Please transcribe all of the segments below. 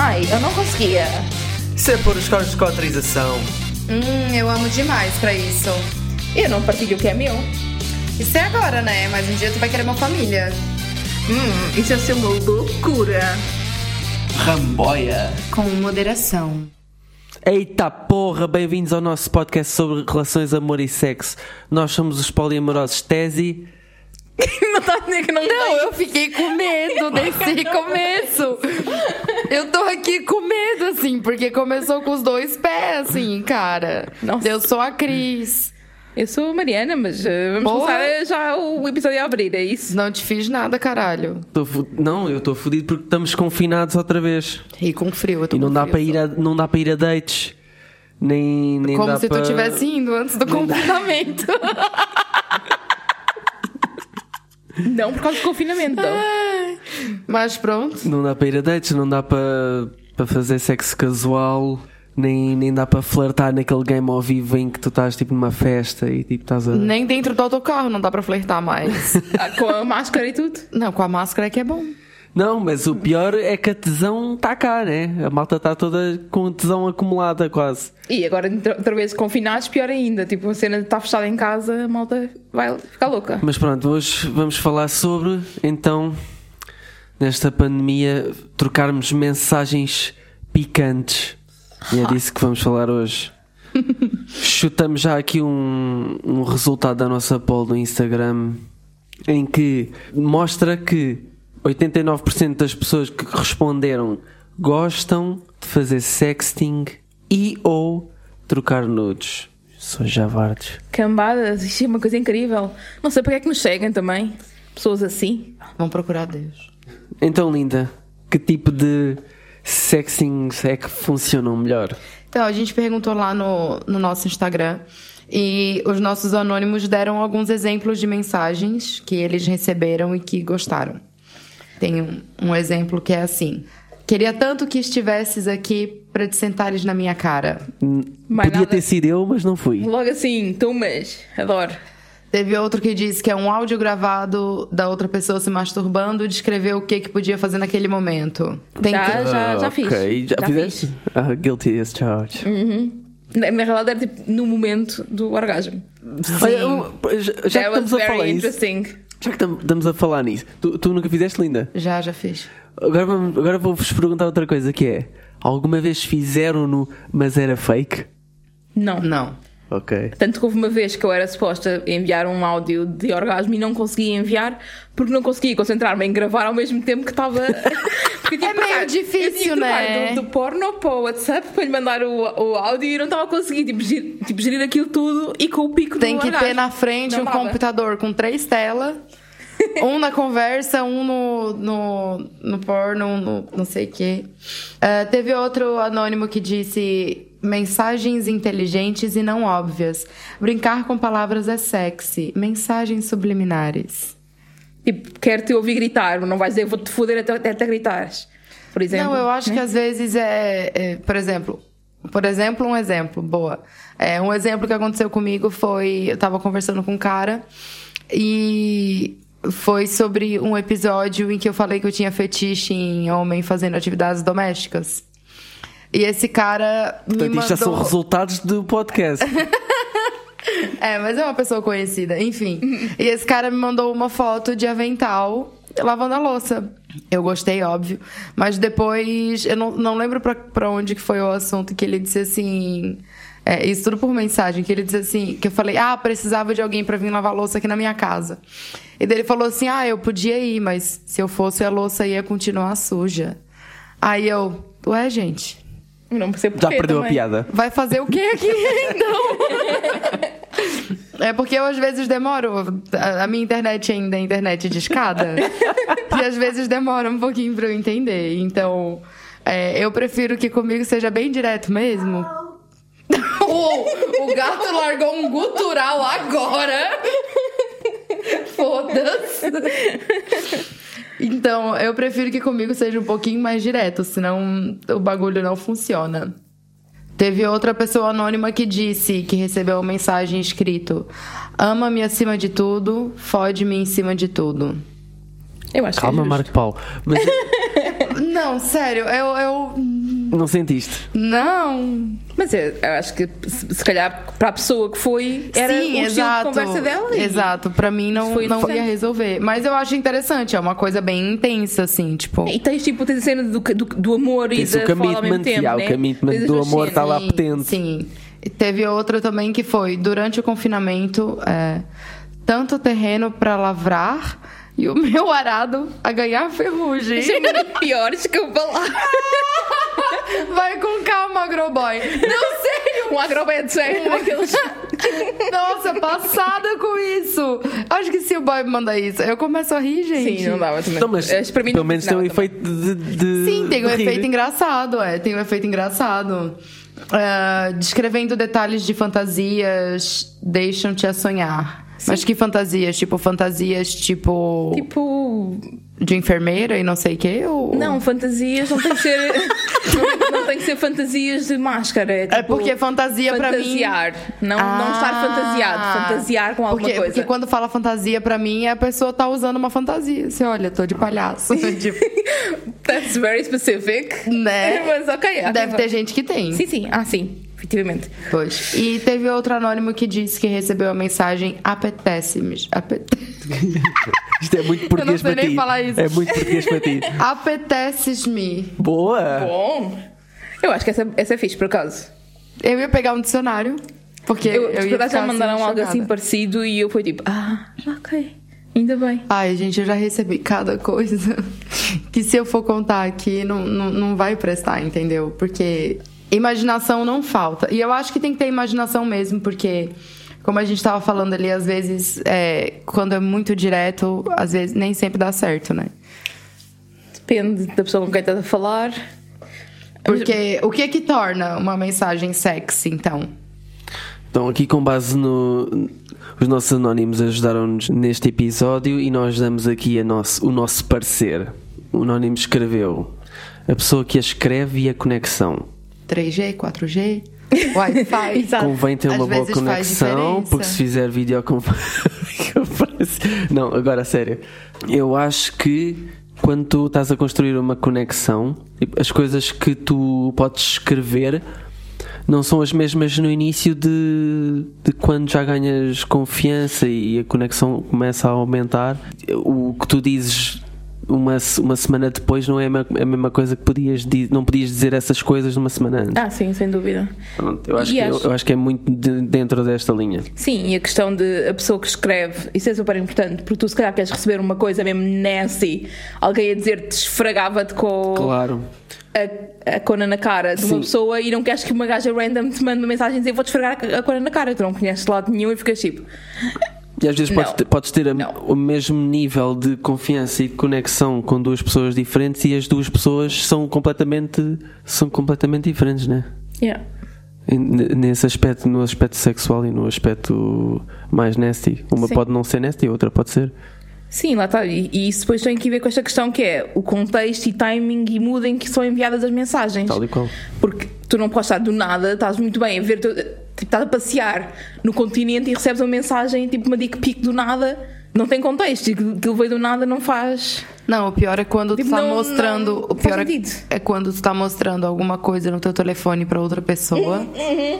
Ai, eu não conseguia. Isso é pôr os carros de cotrização. Hum, eu amo demais pra isso. Eu não partilho o que é meu. Isso é agora, né? Mas um dia tu vai querer uma família. Hum, isso ser uma loucura. Ramboia. Com moderação. Eita porra, bem-vindos ao nosso podcast sobre relações, amor e sexo. Nós somos os poliamorosos Tesi. não tá nem que não Não, eu fiquei com medo desse começo. Eu tô aqui com medo, assim, porque começou com os dois pés, assim, cara. Nossa. Eu sou a Cris. Eu sou a Mariana, mas eh, vamos Porra. começar já o episódio a abrir, é isso? Não te fiz nada, caralho. Tô fu- Não, eu estou fodido porque estamos confinados outra vez. E com frio, eu tô E não com dá, frio, para ir a, não dá para ir a dates. Nem, nem Como dá se para... tu tivesse indo antes do confinamento. Não por causa do confinamento, então. Mas pronto. Não dá para ir a dates, não dá para, para fazer sexo casual, nem, nem dá para flertar naquele game ao vivo em que tu estás tipo numa festa e tipo estás a. Nem dentro do autocarro não dá pra flertar mais. Ah, Com a máscara e tudo. não, com a máscara é que é bom. Não, mas o pior é que a tesão está cá, né? A malta está toda com tesão acumulada quase. E agora, outra vez confinados, pior ainda. Tipo, a cena estar fechada em casa, a malta vai ficar louca. Mas pronto, hoje vamos falar sobre, então, nesta pandemia, trocarmos mensagens picantes. E é disso que vamos falar hoje. Chutamos já aqui um, um resultado da nossa poll do Instagram em que mostra que 89% das pessoas que responderam gostam de fazer sexting e ou trocar nudes. São javardes. Cambadas, isto é uma coisa incrível. Não sei porque é que nos seguem também. Pessoas assim. Vamos procurar Deus. Então, linda, que tipo de sexings é que funcionam melhor? Então, a gente perguntou lá no, no nosso Instagram e os nossos anônimos deram alguns exemplos de mensagens que eles receberam e que gostaram. Tem um, um exemplo que é assim: Queria tanto que estivesses aqui para te sentares na minha cara. Mais Podia nada. ter sido eu, mas não fui. Logo assim, tu mas, adoro. Teve outro que disse que é um áudio gravado da outra pessoa se masturbando e descrever o que, que podia fazer naquele momento. Tem Já, que- já, já Ah, fiz. ok. Já, Já fizeste? fiz. Ah, guilty as charged. Na, na realidade era tipo no momento do orgasmo. Olha, um, já, That estamos a falar interesting. Já que tam- estamos a falar nisso, tu, tu nunca fizeste, linda? Já, já fiz. Agora, vamos- agora vou-vos perguntar outra coisa que é: alguma vez fizeram-no, mas era fake? Não. Não. Ok. Tanto que houve uma vez que eu era suposta enviar um áudio de orgasmo e não conseguia enviar porque não conseguia concentrar-me em gravar ao mesmo tempo que estava. Porque É meio difícil, né? Do, do porno para o WhatsApp para lhe mandar o, o áudio e não estava a conseguir tipo, gerir, tipo, gerir aquilo tudo e com o pico Tem do que orgasmo. ter na frente Não um dava. computador com três telas. um na conversa, um no, no, no porno, um no não sei o quê. Ah, teve outro anônimo que disse mensagens inteligentes e não óbvias. Brincar com palavras é sexy. Mensagens subliminares. Tipo, quero te ouvir gritar, não vais dizer vou-te foder até, até, até gritares. Por exemplo. Não, eu acho né? que às vezes é, é, por exemplo, por exemplo, um exemplo, boa. É, um exemplo que aconteceu comigo foi, eu tava conversando com um cara e foi sobre um episódio em que eu falei que eu tinha fetiche em homem fazendo atividades domésticas. E esse cara me Portanto, isto já são mandou... resultados do podcast. É, mas é uma pessoa conhecida, enfim. e esse cara me mandou uma foto de avental lavando a louça. Eu gostei, óbvio. Mas depois, eu não, não lembro pra, pra onde que foi o assunto que ele disse assim. É, isso tudo por mensagem, que ele disse assim, que eu falei, ah, precisava de alguém pra vir lavar louça aqui na minha casa. E daí ele falou assim, ah, eu podia ir, mas se eu fosse a louça ia continuar suja. Aí eu, ué, gente, Não percebo Já porquê perdeu a também. piada. Vai fazer o que aqui, então? É porque eu às vezes demoro. A a minha internet ainda é internet de escada. e às vezes demora um pouquinho pra eu entender. Então, é, eu prefiro que comigo seja bem direto mesmo. o, o gato largou um gutural agora. Foda-se. Então, eu prefiro que comigo seja um pouquinho mais direto, senão o bagulho não funciona. Teve outra pessoa anônima que disse que recebeu uma mensagem escrito: Ama-me acima de tudo, fode-me em cima de tudo. Eu acho Calma, que é justo. Marco Paulo. Mas Não, sério, eu. eu... Não sentiste? Não. Mas eu, eu acho que se se calhar para a pessoa que foi era Sim, o exato. de conversa dela. e- Exato, pra mim não, Foi não ia resolver. Mas eu acho interessante, é uma coisa bem intensa, assim, tipo. E tens tipo tens a cena do, do, do amor Tens e o da fala ao mesmo tempo, já, o né? commitment do amor cenas. tá lá Sim, patente. Sim. E teve outra também que foi, durante o confinamento, é, tanto terreno pra lavrar e o meu arado a ganhar ferrugem. Isso é pior, desculpa lá. Vai com calma, agroboy. Não, sério. Um agrobed é daqueles. Nossa, passada com isso. Acho que se o boy me mandar isso, eu começo a rir, gente. Sim, não dava também. Então, mas Acho para mim pelo não menos tem um efeito de, de- Sim, tem um de rir. efeito engraçado, é. Tem um efeito engraçado. Ah, descrevendo detalhes de fantasias deixam-te a sonhar. Mas que fantasias? Tipo, fantasias tipo. Tipo. de enfermeira e não sei o quê? Ou... Não, fantasias não tem que ser. não, não tem que ser fantasias de máscara. É, É tipo, porque fantasia pra mim. Fantasiar. Não, não estar Ah. fantasiado. Fantasiar com alguma porque, coisa. Porque quando fala fantasia pra mim, a pessoa tá usando uma fantasia. Você olha, tô de palhaço. tipo, That's very specific. Né? Mas ok. ok, deve ter gente que tem. Sim, sim. Ah, sim. Efetivamente. Pois. E teve outro anônimo que disse que recebeu a mensagem apetece-me. Apete... Isto é muito português sei para nem ti. falar isso. É muito português para ti. Apeteces-me. Boa! Bom. Eu acho que essa, essa é fixe, por acaso. Eu ia pegar um dicionário. Porque Eu, eu, ia já ficar mandaram assim, algo assim parecido e eu fui tipo, ah, ok. Ainda bem. Ai, gente, eu já recebi cada coisa que se eu for contar aqui não, não, não vai prestar, entendeu? Porque imaginação não falta. E eu acho que tem que ter imaginação mesmo, porque, como a gente tava falando ali, às vezes, é, quando é muito direto, às vezes nem sempre dá certo, né? Depende da pessoa com quem estás a falar. Porque o que é que torna uma mensagem sexy, então? Então, aqui com base no. Os nossos anónimos ajudaram-nos neste episódio e nós damos aqui a nosso, o nosso parecer. O anónimo escreveu a pessoa que a escreve e a conexão. 3G, 4G, Wi-Fi. Convém ter Às uma boa conexão, porque se fizer videoconferência. não, agora a sério. Eu acho que quando tu estás a construir uma conexão, tipo, as coisas que tu podes escrever não são as mesmas no início de, de quando já ganhas confiança e a conexão começa a aumentar. O que tu dizes uma, uma semana depois não é a a mesma coisa que podias di- não podias dizer essas coisas numa semana antes. Ah, sim, sem dúvida. Pronto, eu, acho que, eu, acho- eu acho que é muito de- dentro desta linha. Sim, e a questão de a pessoa que escreve, isso é super importante, porque tu se calhar queres receber uma coisa mesmo nasty, alguém a dizer-te esfregava-te com Claro. a, a cona na cara de uma Sim. pessoa e não queres que uma gaja random te mande uma mensagem e dizer vou-te esfregar a, a cona na cara, tu não conheces de lado nenhum e ficas tipo, E às vezes podes Não. ter, podes ter a- o mesmo nível de confiança e de conexão com duas pessoas diferentes e as duas pessoas são completamente são completamente diferentes, né? yeah. Nesse aspecto, no aspecto sexual e no aspecto mais nasty. Uma Sim. pode não ser nasty, a outra pode ser. Sim, lá está. E, e isso depois tem que ver com esta questão que é o contexto e timing e mood em que são enviadas as mensagens. Tal e qual. Porque tu não podes estar do nada, estás muito bem a ver, tipo, estás a passear no continente e recebes uma mensagem, tipo uma dick pic do nada, não tem contexto, aquilo veio do nada não faz. Não, o pior é quando tu Tipo, tá não- mostrando. não o pior é, é quando tu tá mostrando alguma coisa no teu telefone pra outra pessoa. Uhum,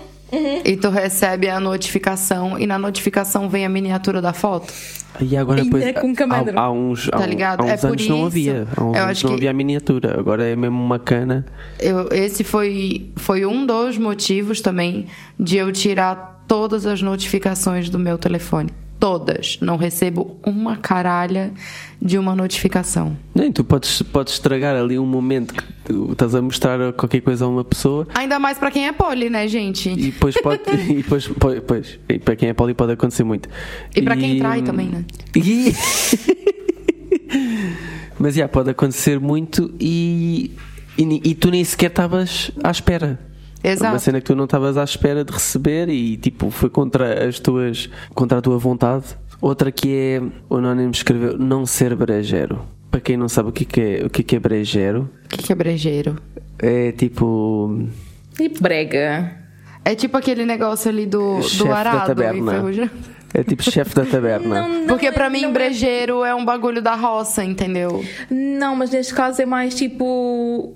E tu recebe a notificação e na notificação vem a miniatura da foto. E agora depois, é com há, há uns, há, Tá ligado? há uns É por anos não havia. Há uns Eu anos acho não que- havia a miniatura. Agora é mesmo uma cana. Eu- esse foi, foi um dos motivos também de eu tirar todas as notificações do meu telefone. Todas. Não recebo uma caralha de uma notificação. Nem, tu podes, podes estragar ali um momento que tu estás a mostrar qualquer coisa a uma pessoa Ainda mais pra quem é poli, né, gente? e depois pode. e depois, pois, pois, e para quem é poli pode acontecer muito. E pra quem trai também, né? E- Mas já, pode acontecer muito e, e, e tu nem sequer estavas à espera. É Uma Exato. cena que tu não estavas à espera de receber e tipo foi contra as tuas contra a tua vontade. Outra que é o Anónimo escreveu não ser brejeiro. Para quem não sabe o que que é, o que que é brejeiro, O que, que é brejeiro? é tipo Tipo brega. É tipo aquele negócio ali do, Chefe do da arado taberna. enferrujado. É tipo chefe da taberna. Não, não Porque é- pra mim, não é- brejeiro é um bagulho da roça, entendeu? Não, mas neste caso é mais tipo.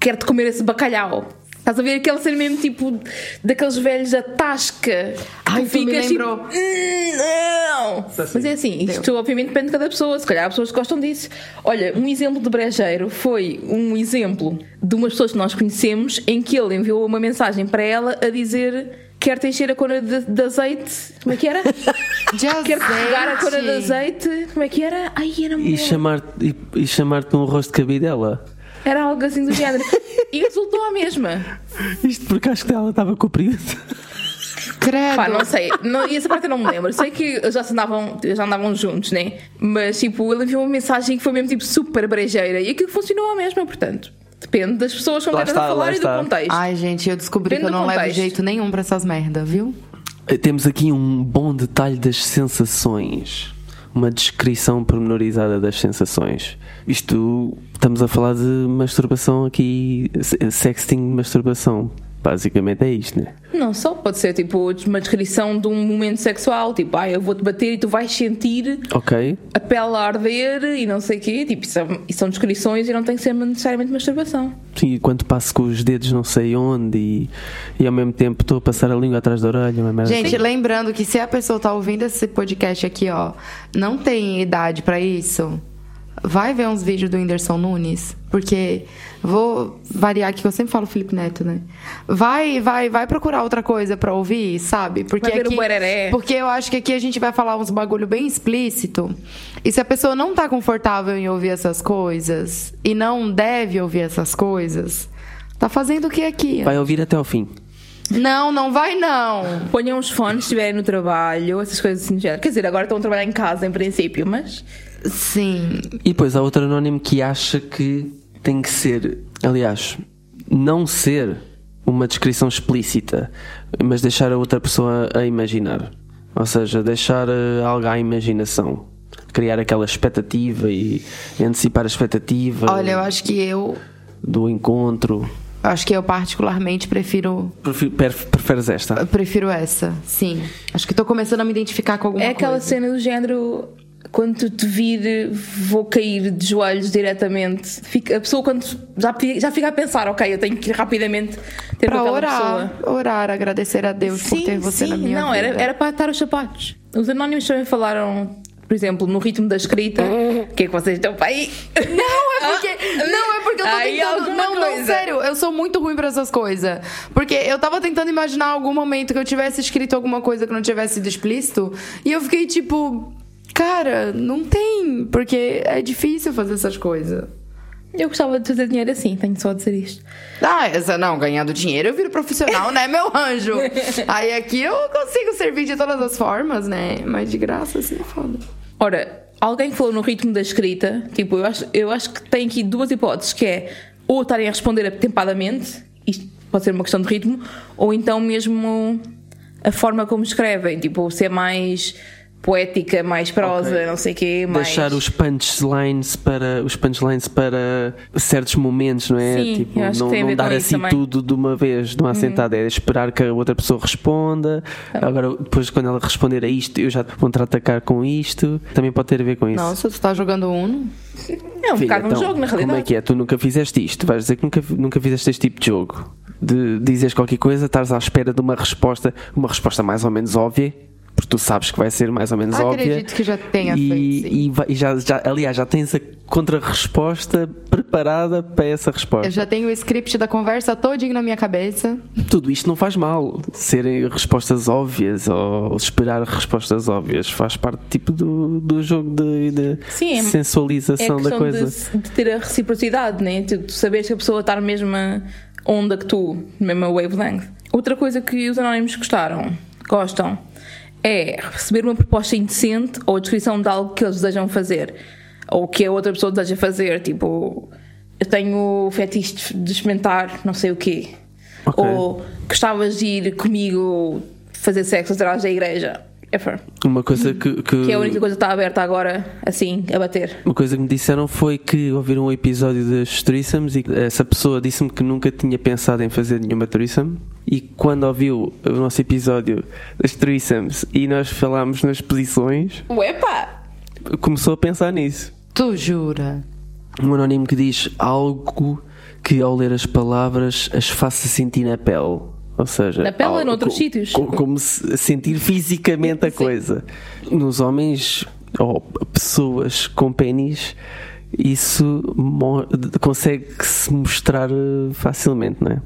Quero-te comer esse bacalhau. Estás a ver aquele ser mesmo tipo daqueles velhos da tasca. Ai, me ficas lembrou. tipo. "Hum, Não! Mas é assim, isto obviamente depende de cada pessoa. Se calhar há pessoas que gostam disso. Olha, um exemplo de brejeiro foi um exemplo de umas pessoas que nós conhecemos em que ele enviou uma mensagem para ela a dizer. Quer te encher a cona de, de azeite. Como é que era? Quer carregar a cona de azeite. Como é que era? Ai, era E muito. chamar-te e, chamar-te um rosto de cabidela. Era algo assim do género. E resultou a mesma. Isto porque acho que ela estava com o período. Credo. Pá, não sei. Não, e essa parte eu não me lembro. Sei que já andavam, já andavam juntos, né? Mas tipo, ele enviou uma mensagem que foi mesmo tipo super brejeira e aquilo funcionou a mesma, portanto. Depende das pessoas com quem estás a falar e do está. contexto. Ai, gente, eu descobri Depende que eu do não levo jeito nenhum pra essas merda, viu? Temos aqui um bom detalhe das sensações. Uma descrição pormenorizada das sensações. Isto, estamos a falar de masturbação aqui, se- sexting masturbação. Basicamente é isto, né? Não só, pode ser tipo uma descrição de um momento sexual, tipo, ah, eu vou-te bater e tu vais sentir Ok. a pele a arder e não sei o quê. Tipo, isso, é- são descrições e não tem que ser necessariamente masturbação. Sim, enquanto passo com os dedos não sei onde e, e ao mesmo tempo estou a passar a língua atrás da orelha. Uma merda Gente, assim. lembrando que se a pessoa tá ouvindo esse podcast aqui, ó, não tem idade pra isso, vai ver uns vídeos do Whindersson Nunes, porque vou variar aqui que eu sempre falo Felipe Neto, né? Vai, vai, vai procurar outra coisa pra ouvir, sabe? Porque Vai ver o aqui, Buereré. porque eu acho que aqui a gente vai falar uns bagulho bem explícito. E se a pessoa não tá confortável em ouvir essas coisas e não deve ouvir essas coisas, tá fazendo o que aqui? Vai ouvir até ao fim. Não, não vai não. Ponham os fones se estiverem no trabalho, essas coisas assim. Quer dizer, agora estão a trabalhar em casa em princípio, mas. Sim. E depois há outro anónimo que acha que tem que ser, aliás, não ser uma descrição explícita, mas deixar a outra pessoa a imaginar. Ou seja, deixar eh, algo à imaginação. Criar aquela expectativa e antecipar a expectativa Olha, eu acho que eu do encontro. acho que eu particularmente prefiro Prefiro- Preferes esta? eu prefiro essa. Sim. Acho que tô começando a me identificar com alguma é aquela coisa. cena do género. Quando tu te vir, vou cair de joelhos diretamente. Fica- a pessoa, quando já, já fica a pensar, ok, eu tenho que ir rapidamente ter aquela orar, pessoa. orar, agradecer a Deus por ter você na minha não, vida. era, era para atar os sapatos. Os anónimos também falaram, por exemplo, no ritmo da escrita. O que é que vocês estão para aí? Não, é porque. Não, é porque eu tô Aí tentando. Não, não, coisa. sério, eu sou muito ruim pra essas coisas. Porque eu tava tentando imaginar algum momento que eu tivesse escrito alguma coisa que não tivesse sido explícito. E eu fiquei tipo. Cara, não tem. Porque é difícil fazer essas coisas. Eu gostava de fazer dinheiro assim, tenho só a dizer isto. Ah, essa não, ganhando dinheiro eu viro profissional, né, meu anjo? Aí aqui eu consigo servir de todas as formas, né? Mas de graça, assim, é foda. Ora, alguém que falou no ritmo da escrita, tipo, eu acho, eu acho que tem aqui duas hipóteses, que é ou estarem a responder atempadamente, isto pode ser uma questão de ritmo, ou então mesmo a forma como escrevem, tipo, ser mais poética, mais prosa, Ok. não sei o quê, mais... Deixar os punchlines para os punchlines para certos momentos, não é? Sim, tipo, eu acho que não, não ver dar assim também. Uhum. tudo de uma vez, de uma assentada, é esperar que a outra pessoa responda. Tá. Agora, depois, quando ela responder a isto, eu já vou contra-atacar com isto. Também pode ter a ver com isso. Nossa, tu tá jogando Uno? É um Filha, bocado um então, jogo, na Como é realidade. que é? Tu nunca fizeste isto? Vais dizer que nunca, nunca fizeste este tipo de jogo? De dizeres qualquer coisa, estás à espera de uma resposta, uma resposta mais ou menos óbvia, porque tu sabes que vai ser mais ou menos óbvia. Acredito que já tenha e, feito, sim. e e já, já, aliás, já tens a contra-resposta preparada para essa resposta. Eu já tenho o script da conversa todinho na minha cabeça. Tudo isto não faz mal. Serem respostas óbvias ou esperar respostas óbvias faz parte tipo do, do jogo de, de Sim, é- É sensualização da questão coisa. de, de ter a reciprocidade, né? Tu, tu saberes que a pessoa está na mesma onda que tu, na mesma wavelength. Outra coisa que os anónimos gostaram, gostam, é receber uma proposta indecente ou a descrição de algo que eles desejam fazer ou que a outra pessoa deseja fazer. Tipo, eu tenho fetiche de experimentar não sei o quê. Ok. Ou gostavas de ir comigo fazer sexo atrás da igreja. Ever. Uma coisa que, que, Que é a única coisa que está aberta agora, assim, a bater. uma coisa que me disseram foi que ouviram um episódio das threesomes e essa pessoa disse-me que nunca tinha pensado em fazer nenhuma threesome e quando ouviu o nosso episódio das threesomes e nós falámos nas posições, Uepa! começou a pensar nisso. Tu jura? Um anónimo que diz algo que ao ler as palavras as faça sentir na pele. Ou seja, Na pele ou noutros co- sítios? co- Como se sentir fisicamente a Sim. coisa. Nos homens ou pessoas com pênis, isso mo- consegue se mostrar eh, facilmente, não é?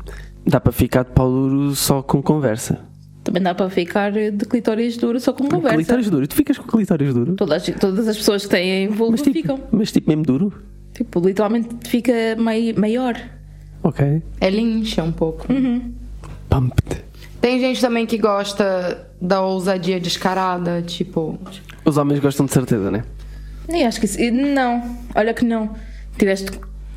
Dá para ficar de pau duro só com conversa. Também dá para ficar de clitóris duro só com conversa. Clitóris duro. Tu ficas com clitóris duro? Todas, todas as pessoas que têm vulva Mas tipo, ficam. mas tipo mesmo duro? Tipo, literalmente fica mai, maior. Ok. Ele incha um pouco. Pumped. Tem gente também que gosta da ousadia descarada, tipo. Os homens gostam de certeza, né? Nem acho que isso. Não, olha que não. Tiveste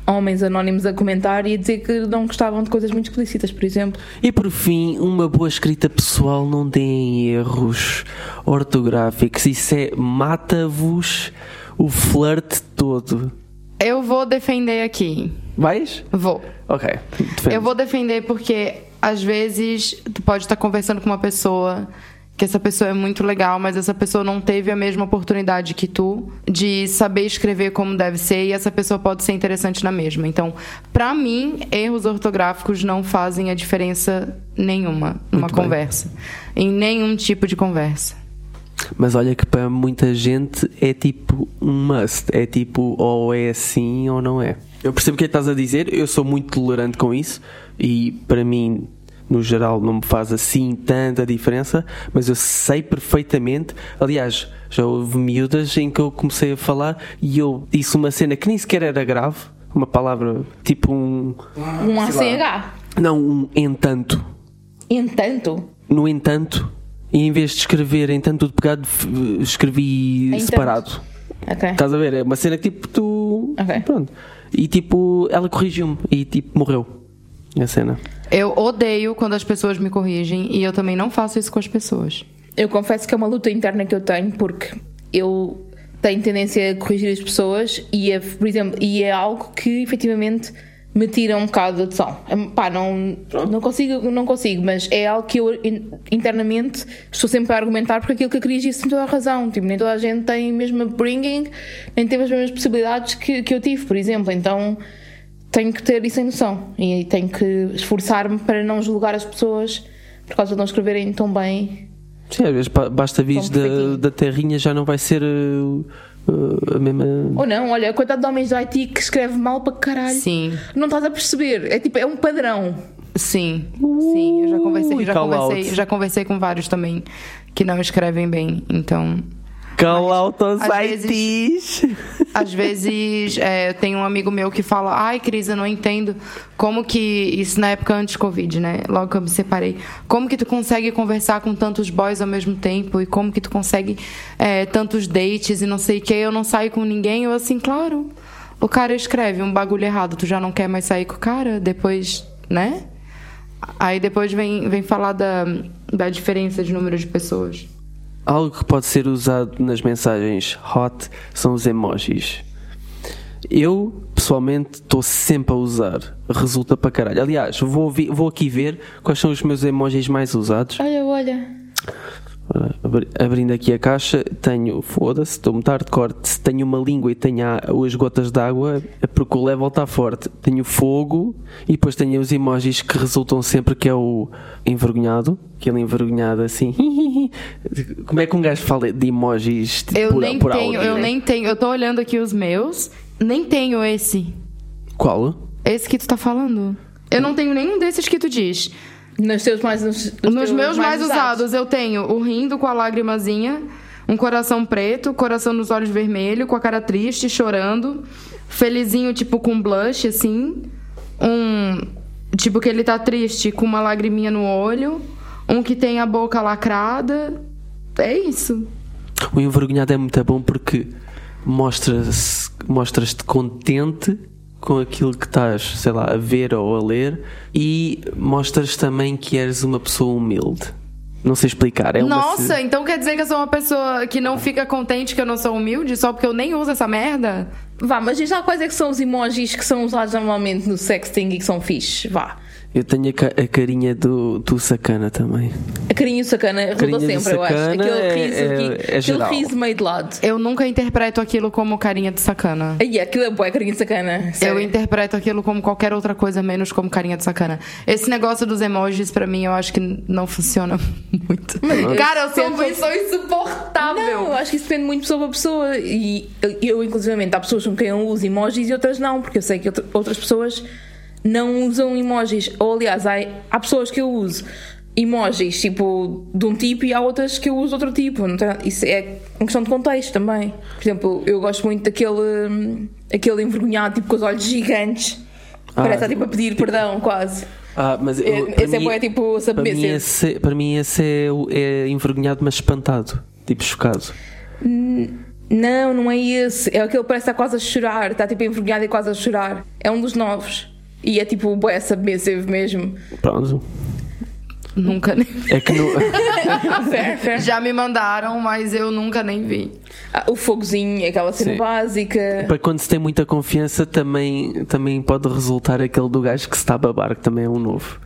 homens anónimos a comentar e a dizer que não gostavam de coisas muito explícitas, por exemplo. E por fim, uma boa escrita pessoal não tem erros ortográficos. Isso é mata-vos o flerte todo. Eu vou defender aqui. Vais? Vou. Ok. defende. Eu vou defender porque às vezes tu pode estar conversando com uma pessoa que essa pessoa é muito legal, mas essa pessoa não teve a mesma oportunidade que tu de saber escrever como deve ser e essa pessoa pode ser interessante na mesma. Então, pra mim, erros ortográficos não fazem a diferença nenhuma numa Muito bem. conversa, em nenhum tipo de conversa. Mas olha que para muita gente é tipo um must. É tipo ou é assim ou não é. Eu percebo o que é que estás a dizer. Eu sou muito tolerante com isso. E para mim, no geral, não me faz assim tanta diferença. Mas eu sei perfeitamente. Aliás, já houve miúdas em que eu comecei a falar e eu disse uma cena que nem sequer era grave. Uma palavra tipo um. Um ACH. Não, um entanto. Entanto, No entanto. E em vez de escrever entanto tudo pegado, escrevi Entanto. separado. ok. Estás a ver? É uma cena que tipo tu. Ok. Pronto. E tipo, ela corrigiu-me e tipo morreu. A cena. Eu odeio quando as pessoas me corrigem e eu também não faço isso com as pessoas. Eu confesso que é uma luta interna que eu tenho porque eu tenho tendência a corrigir as pessoas e, é, por exemplo, e é algo que efetivamente me tira um bocado de atenção. Pá, não, não consigo, não consigo, mas é algo que eu in- internamente estou sempre a argumentar porque aquilo que eu corrigi tem toda a razão. Tipo, nem toda a gente tem o mesmo bringing, nem teve as mesmas possibilidades que, que eu tive, por exemplo. Então tenho que ter isso em noção e tenho que esforçar-me para não julgar as pessoas por causa de não escreverem tão bem Sim, às vezes basta vir da, da terrinha já não vai ser uh, uh, a mesma. Ou não, olha, coitado de homens do IT que escreve mal para caralho. Sim. Não estás a perceber. É tipo, é um padrão. Sim, sim, eu já conversei, já conversei, out. já conversei com vários também que não escrevem bem, então Call out às vezes- ITs. às vezes é, tem um amigo meu que fala, ai Cris, eu não entendo como que isso na época antes Covid, né? Logo que eu me separei, como que tu consegue conversar com tantos boys ao mesmo tempo e como que tu consegue é, tantos dates e não sei o que, eu não saio com ninguém, eu assim, claro. O cara escreve um bagulho errado, tu já não quer mais sair com o cara, depois, né? Aí depois vem, vem falar da, da diferença de número de pessoas. Algo que pode ser usado nas mensagens hot são os emojis. Eu, pessoalmente, estou sempre a usar. Resulta para caralho. Aliás, vou, vou aqui ver quais são os meus emojis mais usados. Olha, olha. Abri- Abrindo aqui a caixa, tenho, foda-se, estou muito hardcore. Se tenho uma língua e tenho as gotas de água, é porque o level está forte. Tenho fogo e depois tenho os emojis que resultam sempre, que é o envergonhado, aquele envergonhado assim. Como é que um gajo fala de emojis Eu por, nem por tenho, áudio? eu nem tenho. Eu tô olhando aqui os meus, nem tenho esse. Qual? Esse que tu tá falando. Eu não tenho nenhum desses que tu diz. Nos teus mais. Nos, nos Nos meus mais usados, eu tenho o rindo com a lágrimazinha, um coração preto, coração nos olhos vermelho, com a cara triste, chorando, felizinho, tipo com blush, assim. Um. Tipo que ele tá triste com uma lagriminha no olho. Um que tem a boca lacrada. É isso. O envergonhado é muito bom porque mostras- mostras-te contente com aquilo que estás, sei lá, a ver ou a ler e mostras também que eres uma pessoa humilde. Não sei explicar. É Nossa, então quer dizer que eu sou uma pessoa que não fica contente que eu não sou humilde só porque eu nem uso essa merda? Vá, mas diz lá quais é que são os emojis que são usados normalmente no sexting e que são fixe. Vá. Eu tenho a, ca- a carinha do, do sacana também. A carinha sacana resulta Carinha do sempre, eu acho. sacana Aquele é- riso, é- aqui, é aquele geral. riso meio de lado. Eu nunca interpreto aquilo como carinha de sacana. Aí, aquilo é boa, carinha sacana. Eu sério. interpreto aquilo como qualquer outra coisa, menos como carinha de sacana. Esse negócio dos emojis, pra mim, eu acho que não funciona muito. Cara, eu sou, eu sou insuportável. Não, eu acho que isso depende muito de pessoa para pessoa. E eu, eu, inclusivamente, há pessoas com quem eu uso emojis e outras não, porque eu sei que outra- outras pessoas não usam emojis. Ou, aliás, há, há pessoas que eu uso emojis tipo de um tipo e há outras que eu uso outro tipo. Isso é uma questão de contexto também. Por exemplo, eu gosto muito daquele hum, aquele envergonhado, tipo com os olhos gigantes. Ah, Parece estar, tipo a pedir perdão, quase. Ah, mas eu, Esse para é mim- bué, tipo, para mim submissive. esse, para mim esse é, é envergonhado, mas espantado. Tipo, chocado. Não, não é esse. É aquele que parece estar quase a chorar. Está tipo envergonhado e quase a chorar. É um dos novos. E é tipo bué submissive mesmo. Pronto. Nunca nem. É que no, fair, fair. Já me mandaram, mas eu nunca nem vi. Ah, o fogozinho, aquela cena Sim. básica. para quando se tem muita confiança, também, também pode resultar aquele do gajo que se está a babar, que também é um novo.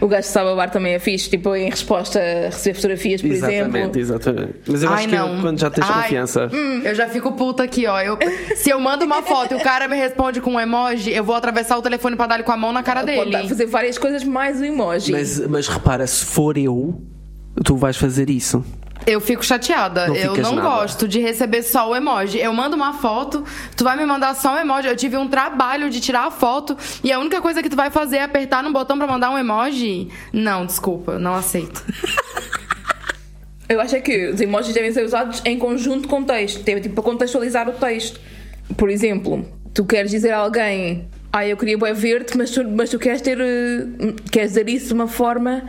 O gajo de Sababar também é fixe. Tipo, em resposta a receber fotografias, por exemplo. exatamente. Mas eu Ai, acho que não. é quando já tens Ai, confiança. hum, eu já fico puta aqui, ó. Eu, se eu mando uma foto e o cara me responde com um emoji, eu vou atravessar o telefone pra dar ele com a mão na cara Pode dar- dele. fazer várias coisas mais o emoji. Mas, mas repara, se for eu, tu vais fazer isso. Eu fico chateada. Não eu não nada. gosto de receber só o emoji. Eu mando uma foto, tu vai me mandar só um emoji. Eu tive um trabalho de tirar a foto e a única coisa que tu vai fazer é apertar no botão pra mandar um emoji? Não, desculpa, não aceito. Eu acho é que os emojis devem ser usados em conjunto com texto, Tem, tipo, para contextualizar o texto. Por exemplo, tu queres dizer a alguém, ah, eu queria bué ver-te, mas tu, mas tu queres ter. eh, queres dizer isso de uma forma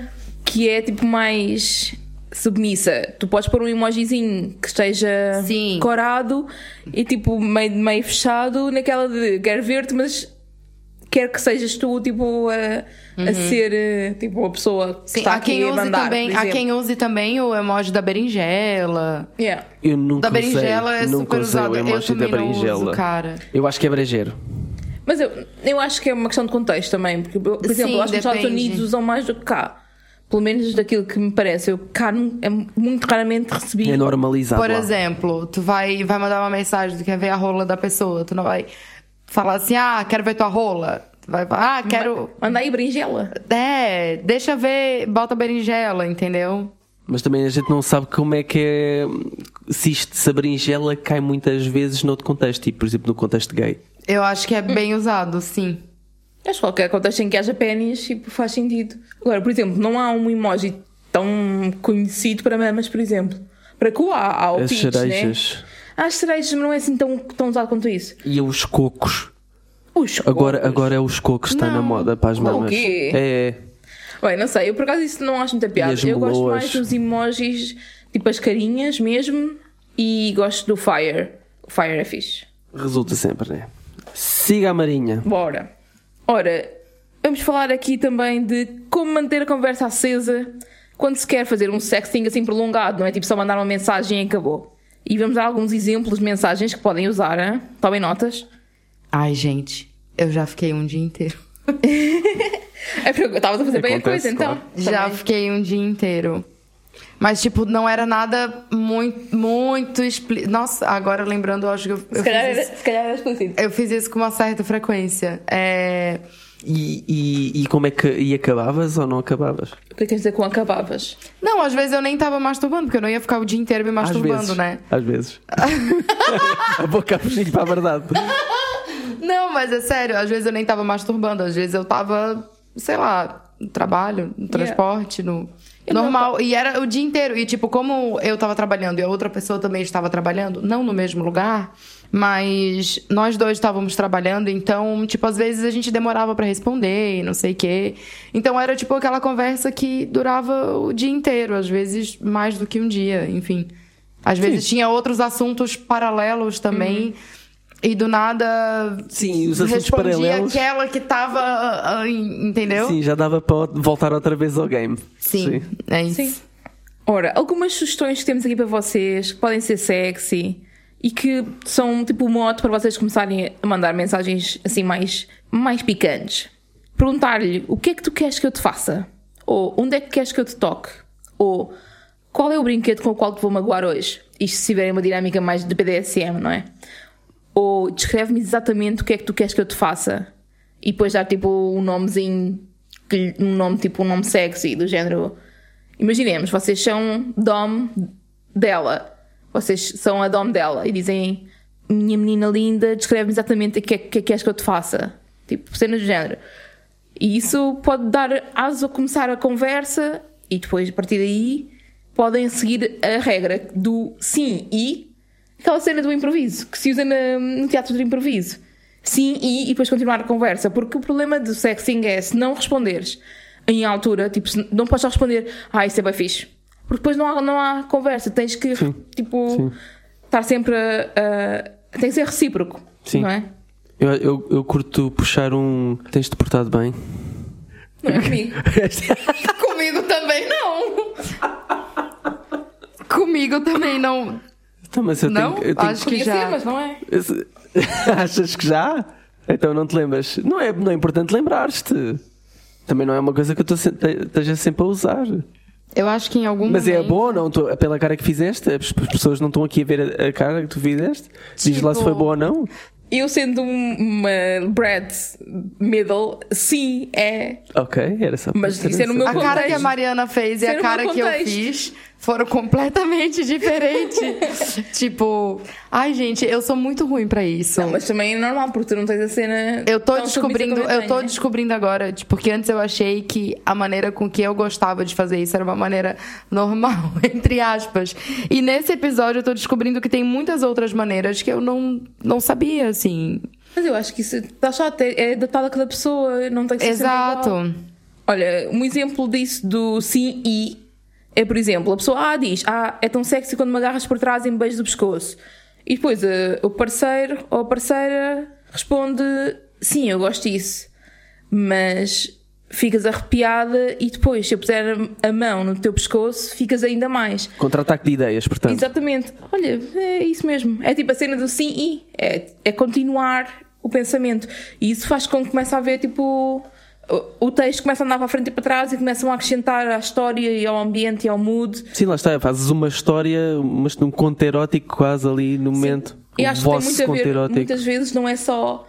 que é tipo mais submissa. Tu podes pôr um emojizinho que esteja Sim. corado e tipo meio, meio fechado naquela de quero ver-te, mas quer que sejas tu tipo a, a ser eh, tipo a pessoa que Uhum. Sim, está há quem aqui a use mandar. também, há quem use também o emoji da berinjela. Yeah. Eu nunca Da berinjela usei, é nunca super usei usado. o Eu emoji da também não uso, berinjela. cara. Eu acho que é brejeiro. Mas eu, eu acho que é uma questão de contexto também. Porque, por exemplo, Sim, eu acho que nos Estados. Unidos usam mais do que cá. Pelo menos daquilo que me parece. Eu cá é muito raramente recebi. É normalizado. Por lá. exemplo, tu vai, vai mandar uma mensagem, tu quer ver a rola da pessoa, tu não vai falar assim, ah, quero ver tua rola. Tu vai falar, ah, quero. Manda aí berinjela. É, deixa ver, bota berinjela, entendeu? Mas também a gente não sabe como é que é. Se isto, se a berinjela cai muitas vezes noutro contexto, tipo, por exemplo, no contexto gay. Eu acho que é bem usado, sim. Acho que qualquer contexto em que haja pênis tipo, faz sentido. Agora, por exemplo, não há um emoji tão conhecido para mamas, por exemplo. Para que o há, há o As né? cerejas. Há as cerejas, mas não é assim tão, tão usado quanto isso. E os cocos. Os Agora, cocos. agora é os cocos que está na moda para as O mamas. quê? É. Bem, não sei, eu por acaso isso não acho muita piada. Eu gosto mais dos emojis, tipo as carinhas mesmo, e gosto do Fire. O Fire é fixe. Resulta sempre, né? Siga a Marinha. Bora. Ora, vamos falar aqui também de como manter a conversa acesa quando se quer fazer um sexting assim prolongado, não é tipo só mandar uma mensagem e acabou. E vamos dar alguns exemplos de mensagens que podem usar, hein? tomem notas. Ai, gente, eu já fiquei um dia inteiro. É porque eu estava a fazer bem a Acontece, coisa, então. claro. Já Também. fiquei um dia inteiro. Mas, tipo, não era nada muito, muito explícito. Nossa, agora lembrando, eu acho que eu, eu Se calhar, fiz era, isso. se calhar era explícito. Eu fiz isso com uma certa frequência. É... E, e, e como é que. E acabavas ou não acabavas? O que é dizer com acabavas? Não, às vezes eu nem tava masturbando, porque eu não ia ficar o dia inteiro me Às masturbando, vezes. né? Às vezes. a boca a para a verdade. Não, mas é sério, às vezes eu nem tava masturbando, às vezes eu tava, sei lá, no trabalho, no transporte, no. Normal, e era o dia inteiro. E, tipo, como eu tava trabalhando e a outra pessoa também estava trabalhando, não no mesmo lugar, mas nós dois estávamos trabalhando, então, tipo, às vezes a gente demorava pra responder e não sei o quê. Então era, tipo, aquela conversa que durava o dia inteiro, às vezes mais do que um dia, enfim. Às vezes tinha outros assuntos paralelos também. E do nada. Sim, os assuntos respondia paralelos. aquela que tava. ah, ah, entendeu? Sim, já dava para voltar outra vez ao game. Sim, é isso. Sim. Ora, algumas sugestões que temos aqui para vocês que podem ser sexy e que são tipo um modo para vocês começarem a mandar mensagens assim mais, mais picantes. perguntar-lhe o que é que tu queres que eu te faça? Ou onde é que queres que eu te toque? Ou qual é o brinquedo com o qual te vou magoar hoje? Isto se tiver uma dinâmica mais de BDSM, não é? Ou descreve-me exatamente o que é que tu queres que eu te faça. E depois dar tipo um nomezinho, um nome tipo um nome sexy, do género. Imaginemos, vocês são dom dela. Vocês são a dom dela e dizem: Minha menina linda, descreve-me exatamente o que é que queres que eu te faça. Tipo, cenas do género. E isso pode dar aso a começar a conversa e depois, a partir daí, podem seguir a regra do sim e aquela cena do improviso, que se usa na- no teatro de improviso. Sim e, e depois continuar a conversa. Porque o problema do sexting é se não responderes em altura, tipo, não podes só responder, ah, isso é bem fixe. Porque depois não há, não há conversa, tens que, tipo, Sim. estar sempre a. a- tem que ser recíproco, Sim. não é? Eu, eu, eu curto puxar um. Tens-te portado bem? Não é comigo. Comigo também não. Comigo também não. Então, mas eu Não? tenho, eu tenho Acho que Podia já. ser, mas não é. Achas que já? Então não te lembras? Não é, não é importante lembrar-te. Também não é uma coisa que eu esteja sempre a usar. Eu acho que em algum Mas é momento. boa ou não? Tô- pela cara que fizeste? As as pessoas não estão aqui a ver a, a cara que tu fizeste? Diz lá se Tipo- foi boa ou não? Eu sendo um- uma Brad middle, sim, é. Ok, era só. Mas isso é no meu A cara que a contexto. Mariana fez e Ser a no cara que eu contexto. fiz foram completamente diferentes. tipo, ai gente, eu sou muito ruim pra isso. Não, mas também é normal, porque tu não tens a cena. Eu tô descobrindo, eu tô tenho. descobrindo agora, tipo, porque antes eu achei que a maneira com que eu gostava de fazer isso era uma maneira normal, entre aspas. E nesse episódio eu tô descobrindo que tem muitas outras maneiras que eu não, não sabia, assim. Mas eu acho que isso está chato, é é adaptado a cada pessoa, não tem que ser. Exato. Olha, um exemplo disso do sim e é, por exemplo, a pessoa ah, diz: Ah, é tão sexy quando me agarras por trás e me beijo do pescoço. E depois eh, o parceiro ou a parceira responde: Sim, eu gosto disso. Mas ficas arrepiada e depois, se eu puser a mão no teu pescoço, ficas ainda mais. Contra-ataque de ideias, portanto. Exatamente. Olha, é isso mesmo. É tipo a cena do sim e. É, é continuar o pensamento. E isso faz com que comece a haver tipo. O- texto começa a andar para frente e para trás e começam a acrescentar à história e ao ambiente e ao mood. Sim, lá está, fazes uma história, mas num conto erótico quase ali no momento. E acho que tem muito a ver. erótico. Muitas vezes não é só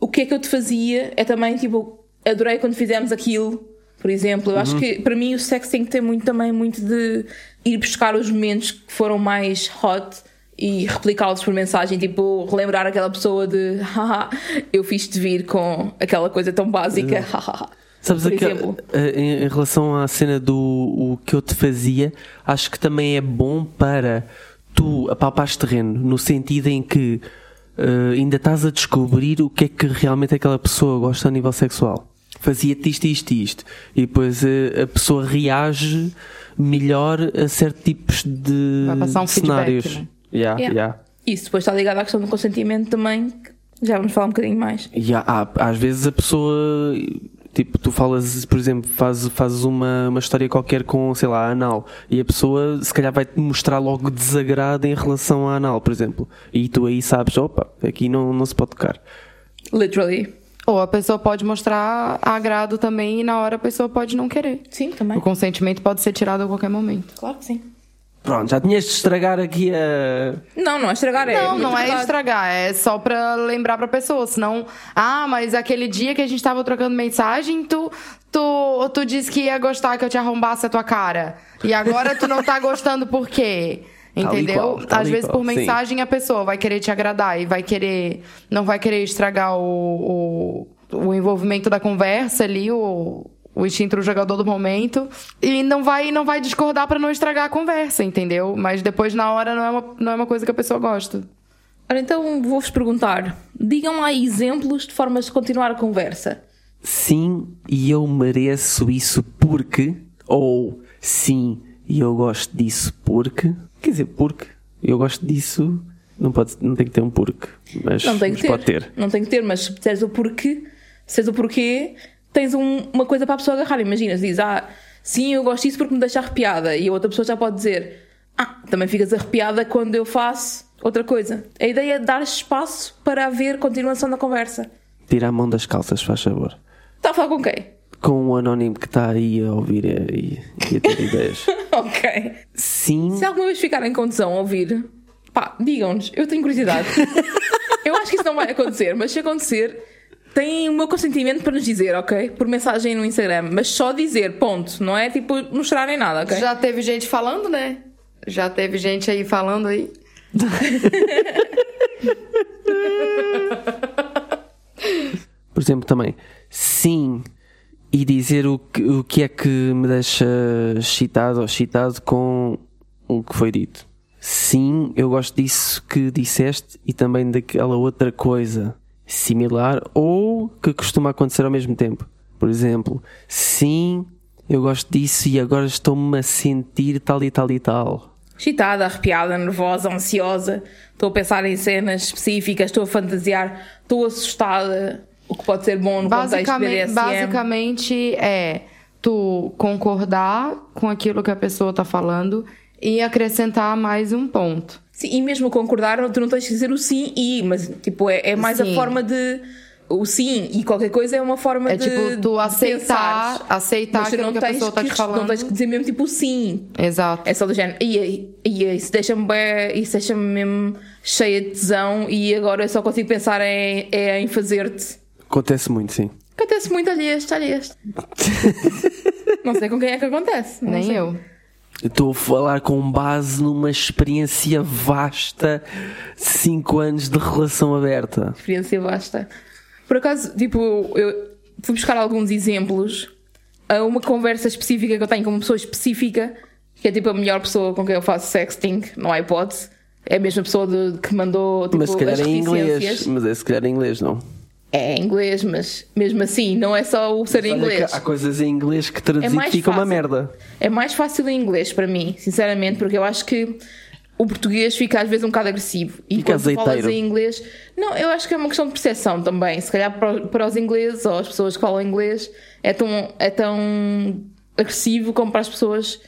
o que é que eu te fazia, é também tipo, adorei quando fizemos aquilo. Por exemplo, eu acho Uhum. que para mim o sexo tem que ter muito também muito de ir buscar os momentos que foram mais hot e replicá-los por mensagem, tipo, relembrar aquela pessoa de haha, eu fiz-te vir com aquela coisa tão básica, haha. Sabes por aquela- exemplo. eh, em, em relação à cena do o que eu te fazia, acho que também é bom para tu apalpares terreno, no sentido em que eh, ainda estás a descobrir o que é que realmente aquela pessoa gosta a nível sexual. Fazia-te isto, isto e isto. E depois eh, a pessoa reage melhor a certos tipos de Vai passar um feedback, cenários. né? Yeah, Yeah. yeah. Isso depois está ligado à questão do consentimento também, que já vamos falar um bocadinho mais. E há- às vezes a pessoa, tipo, tu falas, por exemplo, fazes, fazes uma, uma história qualquer com, sei lá, anal, e a pessoa se calhar vai-te mostrar logo desagrado em relação à anal, por exemplo. E tu aí sabes, opa, aqui não, não se pode tocar. Literally. Ou a pessoa pode mostrar agrado também e na hora a pessoa pode não querer. Sim, também. O consentimento pode ser tirado a qualquer momento. Claro que sim. Pronto, já tinhas de estragar aqui a. Não, não é estragar, é. Não, não é estragar, é só pra lembrar pra pessoa. Senão, ah, mas aquele dia que a gente tava trocando mensagem, tu, tu, tu disse que ia gostar que eu te arrombasse a tua cara. E agora tu não tá gostando por quê? Entendeu? qual, Às vezes qual, por sim. mensagem a pessoa vai querer te agradar e vai querer. Não vai querer estragar o, o, o envolvimento da conversa ali, o, o instinto do jogador do momento. E não vai, não vai discordar pra não estragar a conversa, entendeu? Mas depois na hora não é uma, não é uma coisa que a pessoa gosta. Ora, então vou-vos perguntar: digam lá exemplos de formas de continuar a conversa. Sim, e eu mereço isso porque. Ou sim, e eu gosto disso porque. Quer dizer, porque. Eu gosto disso. Não, pode, não tem que ter um porque. Mas, Não tem que mas ter. pode ter. Não tem que ter, mas se disseres o porquê, se o porquê, tens um- uma coisa para a pessoa agarrar. Imagina, se diz, ah, sim, eu gosto disso porque me deixa arrepiada. E a outra pessoa já pode dizer, ah, também ficas arrepiada quando eu faço outra coisa. A ideia é dar espaço para haver continuação da conversa. Tira a mão das calças, faz favor. Está a falar com quem? Com um anónimo que está aí a ouvir e, e a ter ideias. ok. Sim. Se alguma vez ficarem com tesão a ouvir, pá, digam-nos. Eu tenho curiosidade. eu acho que isso não vai acontecer, mas se acontecer, têm o meu consentimento para nos dizer, ok? Por mensagem no Instagram. Mas só dizer, ponto. Não é tipo mostrarem nada, ok? Já teve gente falando, né? Já teve gente aí falando aí. Por exemplo, também, sim, e dizer o que, o que é que me deixa excitado ou excitado com o que foi dito. Sim, eu gosto disso que disseste e também daquela outra coisa similar ou que costuma acontecer ao mesmo tempo. Por exemplo, sim, eu gosto disso e agora estou-me a sentir tal e tal e tal. Excitada, arrepiada, nervosa, ansiosa. Estou a pensar em cenas específicas, estou a fantasiar, estou assustada. O que pode ser bom no contexto Basicamente, BDSM. basicamente é tu concordar com aquilo que a pessoa tá falando e acrescentar mais um ponto. Sim, e mesmo concordar, tu não tens que dizer o sim e, mas tipo, é, é mais a Sim. forma de. O sim e qualquer coisa é uma forma É de. tipo, tu aceitar- pensares. aceitar Mas não que a tens pessoa tá te falando. Não tens que dizer mesmo tipo sim. Exato. É só do género. E, e, e isso deixa-me bem, isso deixa-me mesmo cheia de tesão e agora eu só consigo pensar em, é em fazer-te. Acontece muito, sim. Acontece muito, olha este, olha este. não sei com quem é que acontece. Nem sei. eu. Estou a falar com base numa experiência vasta, 5 anos de relação aberta. experiência vasta. Por acaso, tipo, eu fui buscar alguns exemplos a uma conversa específica que eu tenho com uma pessoa específica, que é tipo a melhor pessoa com quem eu faço sexting, não há hipótese. É a mesma pessoa de- que mandou tipo, mas se calhar as em inglês. Mas é se calhar em inglês, não. É inglês, mas mesmo assim, não é só o ser inglês. há coisas em inglês que É traduzido fica uma merda. É mais fácil em inglês para mim, sinceramente, porque eu acho que o português fica às vezes um bocado agressivo. E Fica quando tu falas azeiteiro. em inglês. Não, eu acho que é uma questão de percepção também. Se calhar para, para os ingleses ou as pessoas que falam inglês é tão, é tão agressivo como para as pessoas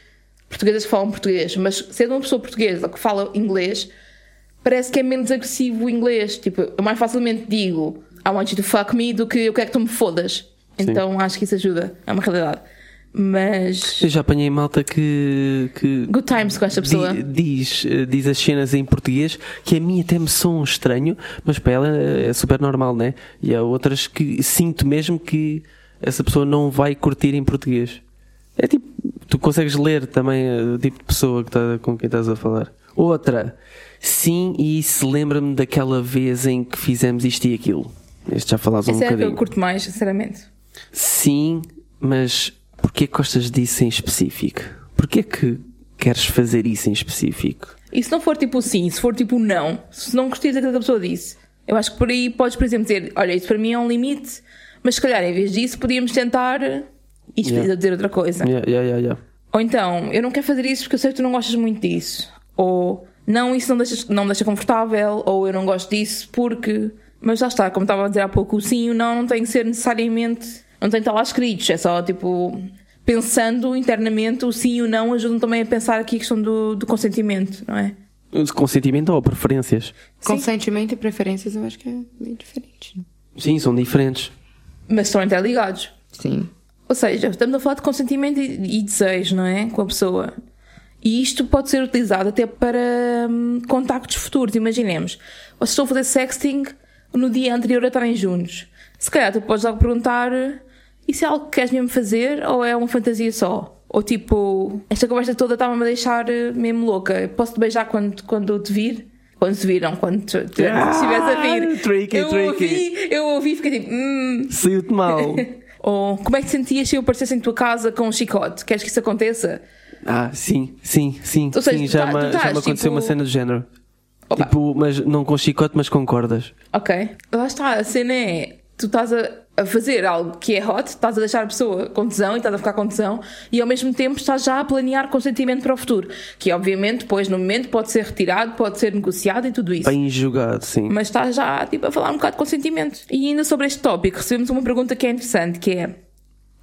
portuguesas que falam português. Mas sendo uma pessoa portuguesa que fala inglês, parece que é menos agressivo o inglês. Tipo, eu mais facilmente digo I want you to fuck me do que eu quero que tu me fodas. Então acho que isso ajuda. É uma realidade. Mas. Eu já apanhei malta que. que Good times com esta pessoa. di- diz, eh, diz as cenas em português que a mim até me soam estranho, mas para ela é super normal, né? E há outras que sinto mesmo que essa pessoa não vai curtir em português. É tipo, tu consegues ler também eh, o tipo de pessoa que tá, com quem estás a falar. Outra, sim, e isso lembra-me daquela vez em que fizemos isto e aquilo. Este já falaste um Essa é a que eu bocadinho. curto mais, sinceramente. Sim, mas porquê que gostas disso em específico? Porquê que queres fazer isso em específico? E se não for tipo sim, se for tipo não, se não gostas daquilo que a pessoa disse, eu acho que por aí podes, por exemplo, dizer: Olha, isso para mim é um limite, mas se calhar em vez disso podíamos tentar. Isto Yeah. precisa dizer outra coisa. Yeah, yeah, yeah. Ou então, eu não quero fazer isso porque eu sei que tu não gostas muito disso. Ou não, isso não deixa, não me deixa confortável. Ou eu não gosto disso porque. Mas já está, como estava a dizer há pouco, o sim e o não não tem que ser necessariamente. Não tem que estar lá escritos. É só tipo. Pensando internamente, o sim e o não ajudam também a pensar aqui a questão do, do consentimento, não é? Consentimento ou preferências? Consentimento e preferências eu acho que é meio diferente. Sim, são diferentes. Mas estão interligados. Sim. Ou seja, estamos a falar de consentimento e, e desejo, não é? Com a pessoa. E isto pode ser utilizado até para hum, contactos futuros. Imaginemos, vocês estão a fazer sexting no dia anterior a estarem juntos. Se calhar tu podes logo perguntar: isso é algo que queres mesmo fazer ou é uma fantasia só? Ou tipo, esta conversa toda estava-me a deixar eh, mesmo louca. Posso-te beijar quando, quando te vir? Quando te viram, quando tu- tu- Ah, estiveres a vir. tricky, eu tricky. ouvi, eu ouvi e fiquei tipo, hum, Saiu-te mal. ou como é que te sentias se eu aparecesse em tua casa com um chicote? Queres que isso aconteça? ah, sim, sim, sim. Ou seja, sim já, tá- me, já me aconteceu tipo- uma cena do género. Opa. Tipo, mas não com chicote, mas com cordas. Ok. Lá está, a cena é. Tu estás a, a fazer algo que é hot, estás a deixar a pessoa com tesão e estás a ficar com tesão, e ao mesmo tempo estás já a planear consentimento para o futuro. Que obviamente, depois no momento, pode ser retirado, pode ser negociado e tudo isso. Bem jogado, sim. Mas estás já tipo, a falar um bocado de consentimento. E ainda sobre este tópico, recebemos uma pergunta que é interessante, que é.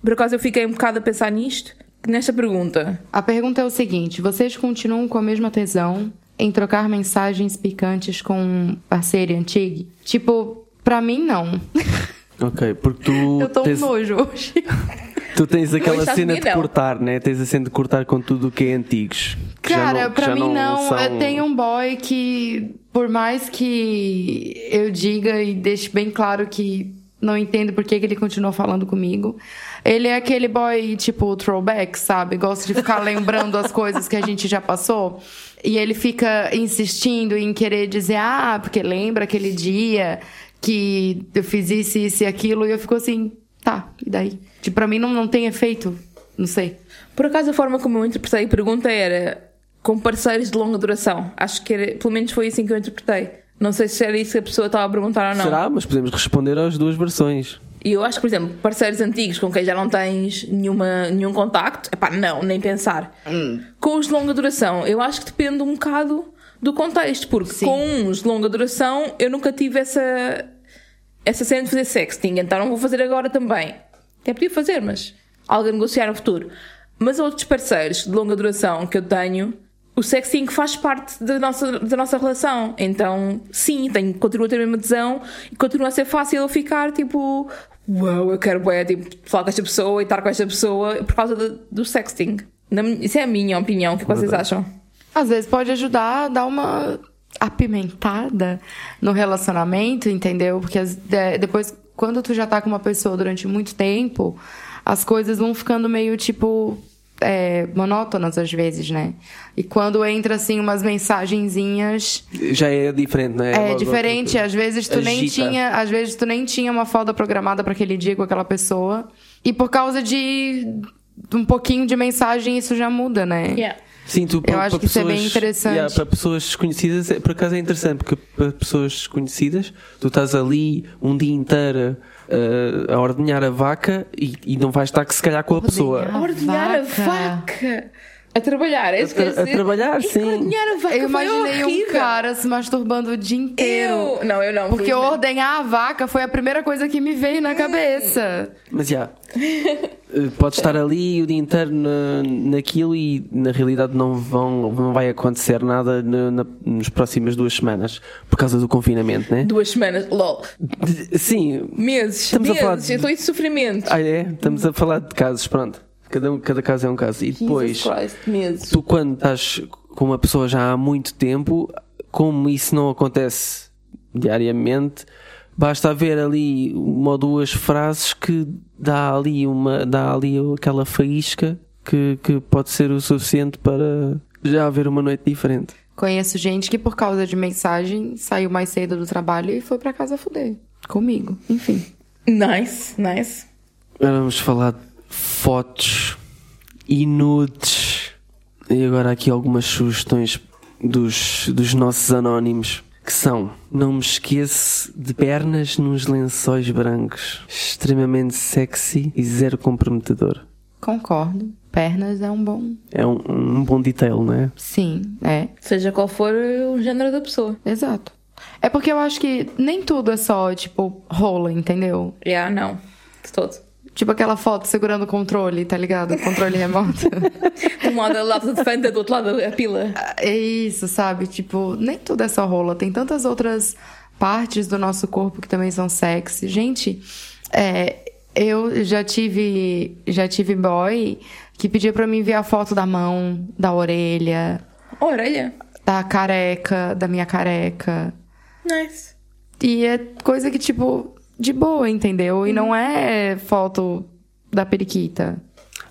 Por acaso eu fiquei um bocado a pensar nisto, nesta pergunta. A pergunta é o seguinte: vocês continuam com a mesma tesão em trocar mensagens picantes com um parceiro antigo? Tipo, pra mim não. Ok, porque tu Eu tô um tens, nojo hoje. tu tens aquela cena de não. cortar, né? Tens a cena de cortar com tudo o que é antigos. que Cara, não- pra mim não. são- Eu tenho um boy que, por mais que eu diga e deixe bem claro que não entendo por que, que ele continuou falando comigo, ele é aquele boy tipo throwback, sabe? Gosta de ficar lembrando as coisas que a gente já passou. E ele fica insistindo em querer dizer, ah, porque lembra aquele dia que eu fiz isso, isso e aquilo, e eu fico assim, tá, e daí? Tipo, pra mim não, não tem efeito, não sei. Por acaso, a forma como eu interpretei a pergunta era com parceiros de longa duração. Acho que era, pelo menos foi assim que eu interpretei. Não sei se era isso que a pessoa estava a perguntar ou não. Será? Mas podemos responder às duas versões. E eu acho que, por exemplo, parceiros antigos com quem já não tens nenhuma, nenhum contacto, epá, não, nem pensar. Com os de longa duração, eu acho que depende um bocado do contexto, porque Sim. com uns de longa duração eu nunca tive essa, essa cena de fazer sexting, então não vou fazer agora também. Até podia fazer, mas algo a negociar no futuro. Mas outros parceiros de longa duração que eu tenho, o sexting faz parte da nossa, da nossa relação. Então, sim, tenho, continuo a ter a mesma tesão e continua a ser fácil eu ficar tipo, uau, eu quero bué, tipo, falar com esta pessoa e estar com esta pessoa por causa de- do sexting. Na isso é a minha opinião, o que vocês acham? Às vezes pode ajudar a dar uma apimentada no relacionamento, entendeu? Porque as- de- depois, quando tu já tá com uma pessoa durante muito tempo, as coisas vão ficando meio tipo. É, monótonas às vezes, né? E quando entra assim umas mensagenzinhas Já é diferente, não é? é diferente, outra- às vezes tu nem Agita. tinha, às vezes tu nem tinha uma folga programada para aquele dia com aquela pessoa. E por causa de um pouquinho de mensagem isso já muda, né? Sim, tu, para, acho que isso é pessoas, bem interessante. Yeah, para pessoas desconhecidas, é- por acaso é interessante, porque para pessoas desconhecidas, tu estás ali um dia inteiro uh, a ordenhar a vaca e, e não vais estar que se calhar com a pessoa. A Ordenhar a vaca. A trabalhar, é isso que A- eu a dizer. trabalhar, sim. A vaca Eu imaginei um cara se masturbando o dia inteiro. Eu... Não, eu não. Porque felizmente. ordenhar a vaca foi a primeira coisa que me veio na cabeça. Mas já, uh, podes estar ali o dia inteiro na, naquilo e na realidade não, vão, não vai acontecer nada na, na, nas próximas duas semanas por causa do confinamento, né? Duas semanas. LOL. De- Sim, Meses. Estamos a meses. falar de- Eu estou em sofrimento. ah, é? Estamos a falar de casos, pronto. Cada, um- cada caso é um caso. E depois. Christ, tu quando estás com uma pessoa já há muito tempo, como isso não acontece diariamente, basta haver ali uma ou duas frases que dá ali uma, dá ali aquela faísca que, que pode ser o suficiente para já haver uma noite diferente. Conheço gente que por causa de mensagem saiu mais cedo do trabalho e foi pra casa fuder. Comigo. Enfim. Nice, nice. Agora vamos falar de fotos e nudes. E agora aqui algumas sugestões dos, dos nossos anónimos. Que são, não me esqueço de pernas nos lençóis brancos. Extremamente sexy e zero comprometedor. Concordo. Pernas é um bom. É um, um bom detail, não é? Sim, é. Seja qual for o género da pessoa. Exato. É porque eu acho que nem tudo é só, tipo, rola, entendeu? Já, não. De todo. Tipo aquela foto segurando o controle, tá ligado? O controle remoto. Um lado a lata de Fanta, do outro lado a pila. é isso, sabe? Tipo, nem tudo é só rola. Tem tantas outras partes do nosso corpo que também são sexy. Gente, é, eu já tive, já tive boy que pedia pra mim ver a foto da mão, da orelha, Orelha. da careca, da minha careca. Nice. E é coisa que, tipo, de boa, entendeu? E não é foto da periquita.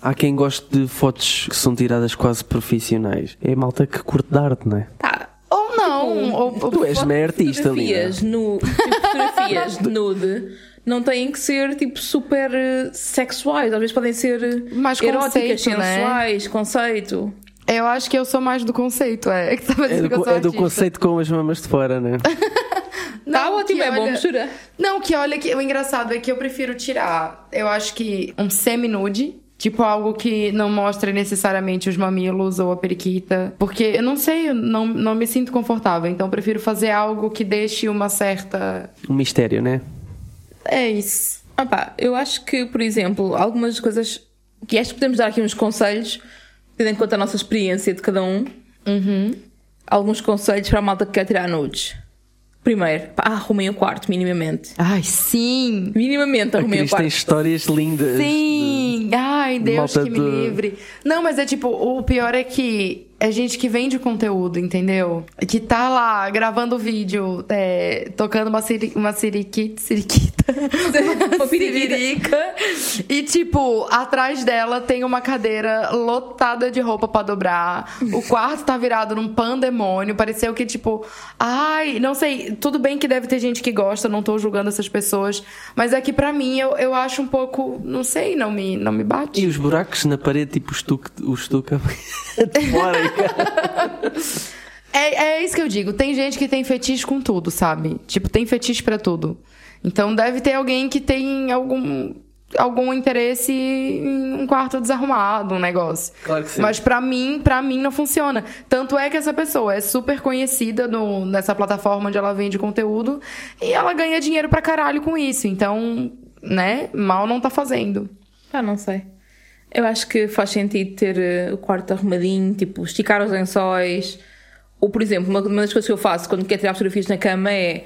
Há quem goste de fotos que são tiradas quase profissionais. É a malta que curte de arte, não é? Tá. Ou não. ou, ou- Tu és meio artista ali. não? Fotografias, nu, tipo, fotografias de nude não têm que ser tipo super eh, sexuais. Às vezes podem ser eh, Mais eróticas, conceito, né? sensuais, conceito. Eu acho que eu sou mais do conceito, é. É que tava É do, que eu co- sou é do conceito com as mamas de fora, não? Tá ótimo, que é bom olha- mistura. Não, que olha que o engraçado é que eu prefiro tirar. Eu acho que um semi-nude. Tipo, algo que não mostre necessariamente os mamilos ou a periquita. Porque eu não sei, eu não, não me sinto confortável. Então eu prefiro fazer algo que deixe uma certa. Um mistério, né? É isso. Ah pá, eu acho que, por exemplo, algumas coisas que acho que podemos dar aqui uns conselhos, tendo em conta a nossa experiência de cada um. Uhum. Alguns conselhos para a malta que quer tirar nudes. Primeiro, pá, arrumem o quarto, minimamente. Ai, sim! Minimamente A arrumem o Cris tem quarto. histórias lindas. Sim! Ai, Deus Malta que me do- livre. Não, mas é tipo, o pior é que é gente que vende conteúdo, entendeu? Que tá lá gravando vídeo, é, tocando uma, siri, uma siriquita, siriquita. Uma siririca. E tipo, atrás dela tem uma cadeira lotada de roupa pra dobrar. O quarto tá virado num pandemônio. Pareceu que, tipo, ai, não sei. Tudo bem que deve ter gente que gosta, não tô julgando essas pessoas. Mas é que pra mim eu, eu acho um pouco, não sei, não me, não me bate. E os buracos na parede, tipo o estuque, o estuque de fora. É, é isso que eu digo. Tem gente que tem fetiche com tudo, sabe? Tipo, tem fetiche pra tudo. Então deve ter alguém que tem algum algum interesse em um quarto desarrumado, um negócio. Claro que sim. Mas pra mim, para mim não funciona. Tanto é que essa pessoa é super conhecida no, nessa plataforma onde ela vende conteúdo e ela ganha dinheiro pra caralho com isso. Então, né, mal não tá fazendo. Ah, não sei. Eu acho que faz sentido ter eh, o quarto arrumadinho, tipo, esticar os lençóis. Ou, por exemplo, uma, das coisas que eu faço quando quero tirar fotografias na cama é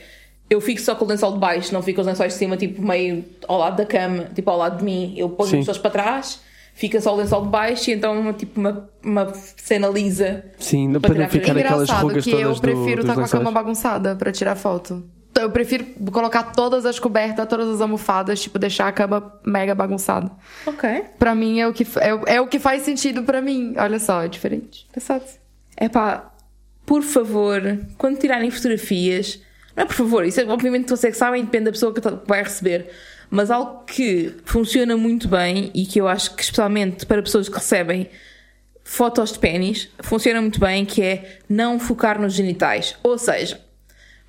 eu fico só com o lençol de baixo, não fico com os lençóis de cima, tipo, meio ao lado da cama, tipo, ao lado de mim. Eu ponho Sim. lençóis para trás, fica só o lençol de baixo e então, tipo, uma, uma cena lisa. Sim, não- Para para não ficar aquelas Engraçado rugas que todas eu do- prefiro dos estar com a lençóis. cama bagunçada pra tirar foto. Então, Eu prefiro colocar todas as cobertas, todas as almofadas, tipo, deixar a cama mega bagunçada. Ok. Pra mim é o que, é, é o que faz sentido pra mim. Olha só, é diferente. Engraçado. É pá, por favor, quando tirarem fotografias, não é por favor, isso é, obviamente vocês que sabem, depende da pessoa que tá- vai receber, mas algo que funciona muito bem e que eu acho que especialmente para pessoas que recebem fotos de pênis, funciona muito bem, que é não focar nos genitais. Ou seja,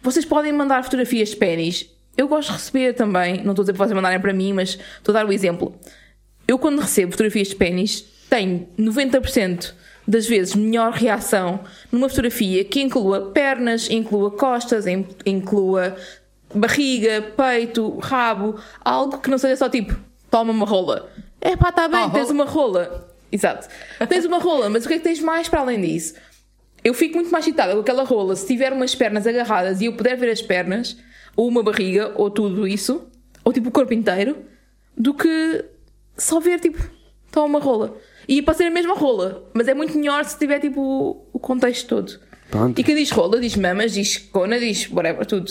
vocês podem mandar fotografias de pênis. Eu gosto de receber também, não estou a dizer para vocês mandarem para mim, mas estou a dar o exemplo. Eu, quando recebo fotografias de pênis, tenho 90% das vezes melhor reação numa fotografia que inclua pernas, inclua costas, in- inclua barriga, peito, rabo, algo que não seja só tipo, toma uma rola. É pá, está bem, Oh, tens uma rola. Exato. Tens uma rola, mas o que é que tens mais para além disso? Eu fico muito mais excitada com aquela rola se tiver umas pernas agarradas e eu puder ver as pernas, ou uma barriga, ou tudo isso, ou tipo o corpo inteiro, do que só ver tipo, só uma rola. E para ser a mesma rola, mas é muito melhor se tiver tipo o contexto todo. Pronto. E quem diz rola, diz mamas, diz cona, diz whatever, tudo.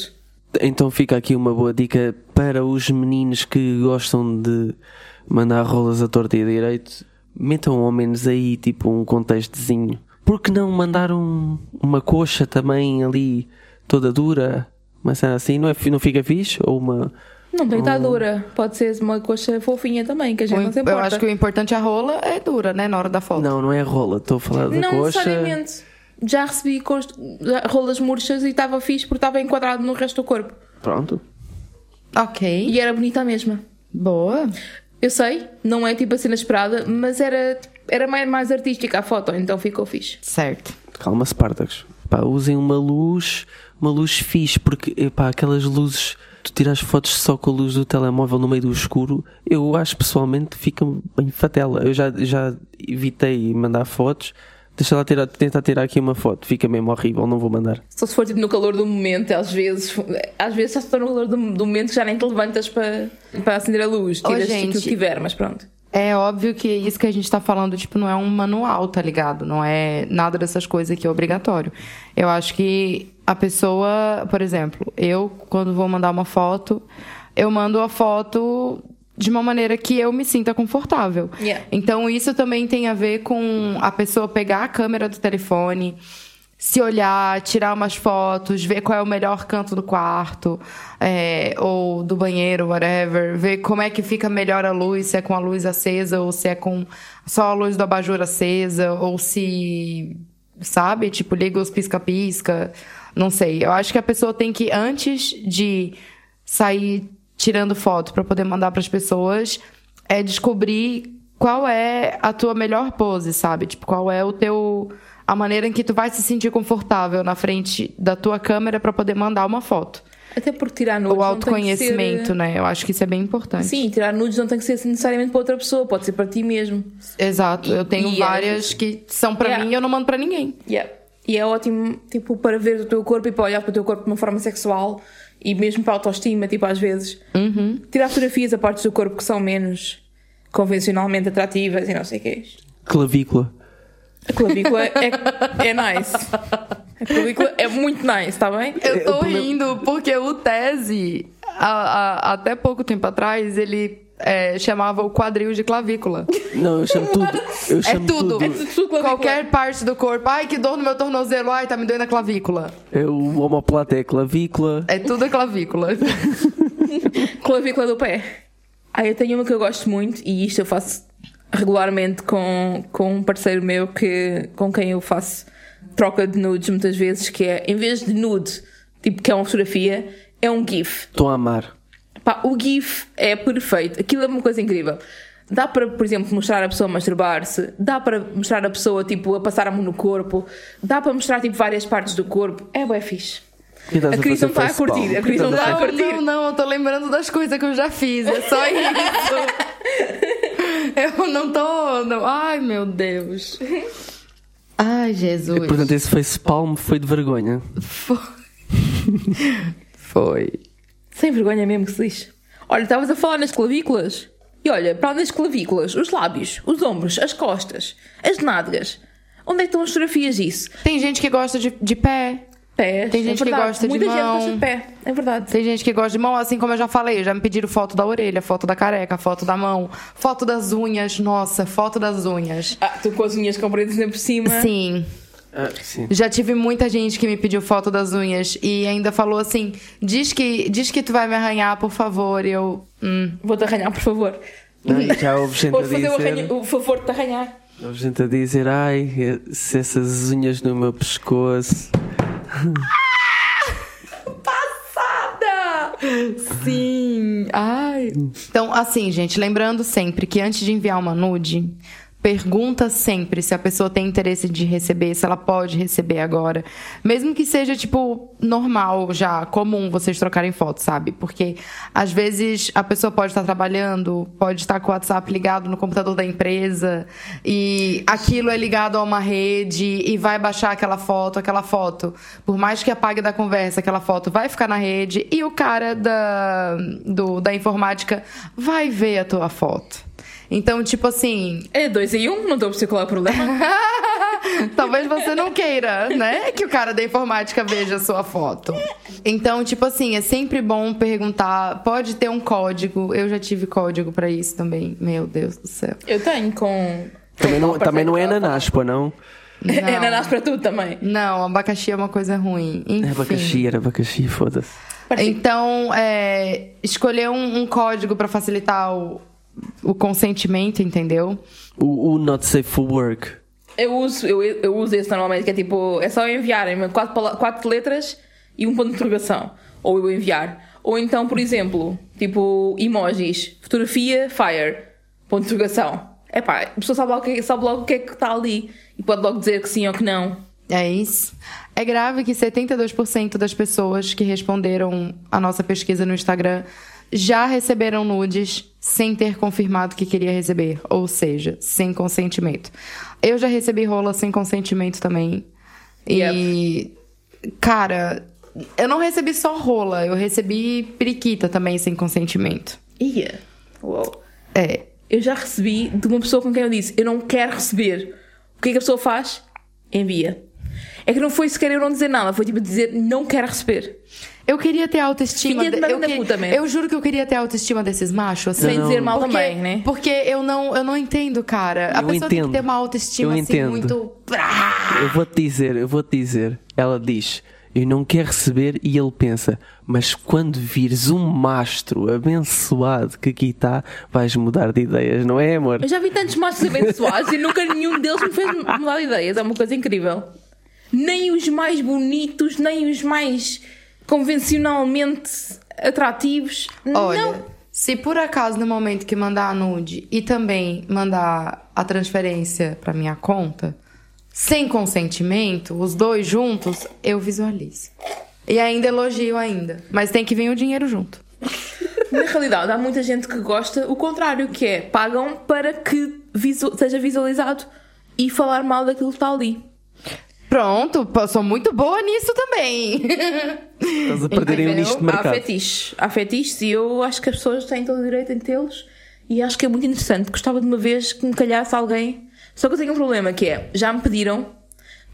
Então fica aqui uma boa dica para os meninos que gostam de mandar rolas a torta e a direito. Metam ao menos aí tipo um contextozinho. Por que não mandar um- uma coxa também ali toda dura? Uma cena assim, não, é, não fica fixe? Ou uma. Não tem que estar dura. Pode ser uma coxa fofinha também, que a gente O não se im- importa. eu acho que o importante é a rola é dura, né? Na hora da foto. Não, não é rola, estou a falar da Não coxa. necessariamente. Já recebi já- rolas murchas e estava fixe porque estava enquadrado no resto do corpo. Pronto. Ok. E era bonita a mesma. Boa. Eu sei, não é tipo a cena esperada, mas era, era mais, mais artística a foto, então ficou fixe. Certo. Calma, Spartacus. Pá, usem uma luz, uma luz fixe, porque epá, aquelas luzes, tu tiras fotos só com a luz do telemóvel no meio do escuro, eu acho pessoalmente que fica bem fatela. Eu já, já evitei mandar fotos, deixa lá tirar, tentar tirar aqui uma foto, fica mesmo horrível, não vou mandar. Só se for tipo no calor do momento, às vezes, às vezes já se está no calor do, do momento que já nem te levantas para, para acender a luz, Ô, tiras gente. aquilo que tiver, mas pronto. É óbvio que isso que a gente tá falando, tipo, não é um manual, tá ligado? Não é nada dessas coisas que é obrigatório. Eu acho que a pessoa, por exemplo, eu, quando vou mandar uma foto, eu mando a foto de uma maneira que eu me sinta confortável. Yeah. Então, isso também tem a ver com a pessoa pegar a câmera do telefone, se olhar, tirar umas fotos, ver qual é o melhor canto do quarto, é, ou do banheiro, whatever, ver como é que fica melhor a luz, se é com a luz acesa ou se é com só a luz do abajur acesa, ou se, sabe, tipo, liga os pisca-pisca, não sei. Eu acho que a pessoa tem que, antes de sair tirando foto para poder mandar para as pessoas, é descobrir qual é a tua melhor pose, sabe? Tipo, qual é o teu a maneira em que tu vai se sentir confortável na frente da tua câmera para poder mandar uma foto. Até porque tirar nudes. o não tem que autoconhecimento, ser- né? Eu acho que isso é bem importante. Sim, tirar nudes não tem que ser necessariamente para outra pessoa, pode ser para ti mesmo. Exato. E- eu tenho e é- várias que são para Yeah. mim e eu não mando para ninguém. Yeah. E é ótimo, tipo, para ver o teu corpo e para olhar para o teu corpo de uma forma sexual e mesmo para a autoestima, tipo, às vezes. Tirar fotografias a partes do corpo que são menos convencionalmente atrativas e não sei o que é. Clavícula. A clavícula é, é nice. A clavícula é muito nice, está bem? Eu tô rindo porque o Tese, a- a- até pouco tempo atrás, ele é, chamava o quadril de clavícula. Não, eu chamo tudo. Eu É chamo tudo. tudo. É tudo. Qualquer parte do corpo. Ai, que dor no meu tornozelo. Ai, tá me doendo a clavícula. É o homoplata é clavícula. É tudo a clavícula. Clavícula do pé. Ah, eu tenho uma que eu gosto muito e isto eu faço regularmente com, com um parceiro meu que, com quem eu faço troca de nudes muitas vezes, que é, em vez de nude, tipo que é uma fotografia, é um GIF. Estou a amar. Pá, o GIF é perfeito. Aquilo é uma coisa incrível. Dá para, por exemplo, mostrar a pessoa a masturbar-se, dá para mostrar a pessoa tipo, a passar a mão no corpo, dá para mostrar tipo, várias partes do corpo. É bué fixe. A Cris não está a facepalm? curtir, a Cris não está a fazer- curtir. Não, não, eu tô lembrando das coisas que eu já fiz. É só isso. eu não tô. Não. Ai, meu Deus. Ai, Jesus. Portanto, esse facepalm foi de vergonha. Foi. Foi. Sem vergonha mesmo que se diz. Olha, estavas a falar nas clavículas. E olha, para além das clavículas, os lábios, os ombros, as costas, as nádegas. Onde é que estão as fotografias disso? Tem gente que gosta de, de pé. Pés. Tem é gente que verdade. gosta de Muita gente mão. gosta de pé. É verdade. Tem gente que gosta de mão, assim como eu já falei. Já me pediram foto da orelha, foto da careca, foto da mão, foto das unhas. Nossa, foto das unhas. Ah, tu com as unhas compridas por cima. Sim. Ah. Já tive muita gente que me pediu foto das unhas e ainda falou assim: diz que, diz que tu vai me arranhar, por favor. E eu. Hum. Vou-te arranhar, por favor. Não, e já houve gente a Vou fazer o, dizer. o favor de te arranhar. Houve gente a dizer, ai, se essas unhas no meu pescoço. Passada! Sim! Ai. Então, assim, gente, lembrando sempre que antes de enviar uma nude, pergunta sempre se a pessoa tem interesse de receber, se ela pode receber agora. Mesmo que seja, tipo, normal já, comum vocês trocarem fotos, sabe? Porque às vezes a pessoa pode estar trabalhando, pode estar com o WhatsApp ligado no computador da empresa e aquilo é ligado a uma rede e vai baixar aquela foto, aquela foto, por mais que apague da conversa, aquela foto vai ficar na rede e o cara da, do, da informática vai ver a tua foto. Então, tipo assim, É dois em um, não é o problema. Talvez você não queira, né? Que o cara da informática veja a sua foto. Então, tipo assim, é sempre bom perguntar. Pode ter um código. Eu já tive código pra isso também. Meu Deus do céu. Eu tenho com. Também não, também não é ananás, pô, não? É Não. ananás para tudo também. Não, abacaxi é uma coisa ruim. Enfim. É abacaxi, era abacaxi, foda-se. Então, é, escolher um, um código pra facilitar o, o consentimento, entendeu? O, o Not Safe for Work. Eu uso, eu, eu uso esse normalmente, que é tipo, é só enviarem-me quatro, pala- quatro letras e um ponto de interrogação. Ou eu enviar. Ou então, por exemplo, tipo, emojis, fotografia, fire, ponto de interrogação. É pá, a pessoa sabe logo, o que- sabe logo o que é que está ali e pode logo dizer que sim ou que não. É isso. É grave que 72% das pessoas que responderam a nossa pesquisa no Instagram já receberam nudes sem ter confirmado que queria receber, ou seja, sem consentimento. Eu já recebi rola sem consentimento também. E cara, eu não recebi só rola, eu recebi periquita também sem consentimento. Ia. Uou. É, Eu já recebi de uma pessoa com quem eu disse, eu não quero receber. O que é que a pessoa faz? Envia. É que não foi sequer eu não dizer nada, foi tipo dizer não quero receber. Eu queria ter a autoestima. De eu, que- puta mesmo. eu juro que eu queria ter a autoestima desses machos. Assim. Sem Não. dizer mal porque, também, né? Porque eu não, eu não entendo, cara. A Eu pessoa tem que entendo. ter uma autoestima Eu assim entendo. muito. Eu vou-te dizer, eu vou-te dizer. Ela diz, eu não quero receber, e ele pensa, mas quando vires um mastro abençoado que aqui está, vais mudar de ideias, não é, amor? Eu já vi tantos machos abençoados e nunca nenhum deles me fez mudar de ideias. É uma coisa incrível. Nem os mais bonitos, nem os mais convencionalmente atrativos. Olha, Não. se por acaso no momento que mandar a nude e também mandar a transferência pra minha conta, sem consentimento, os dois juntos, eu visualizo. E ainda elogio ainda. Mas tem que vir o dinheiro junto. Na realidade, há muita gente que gosta o contrário, que é pagam para que visu- seja visualizado e falar mal daquilo que está ali. Pronto, sou muito boa nisso também. Estás a perderem o nicho de Há mercado. fetiches. Há fetiches e eu acho que as pessoas têm todo o direito em tê-los e acho que é muito interessante. Gostava de uma vez que me calhasse alguém. Só que eu tenho um problema que é, já me pediram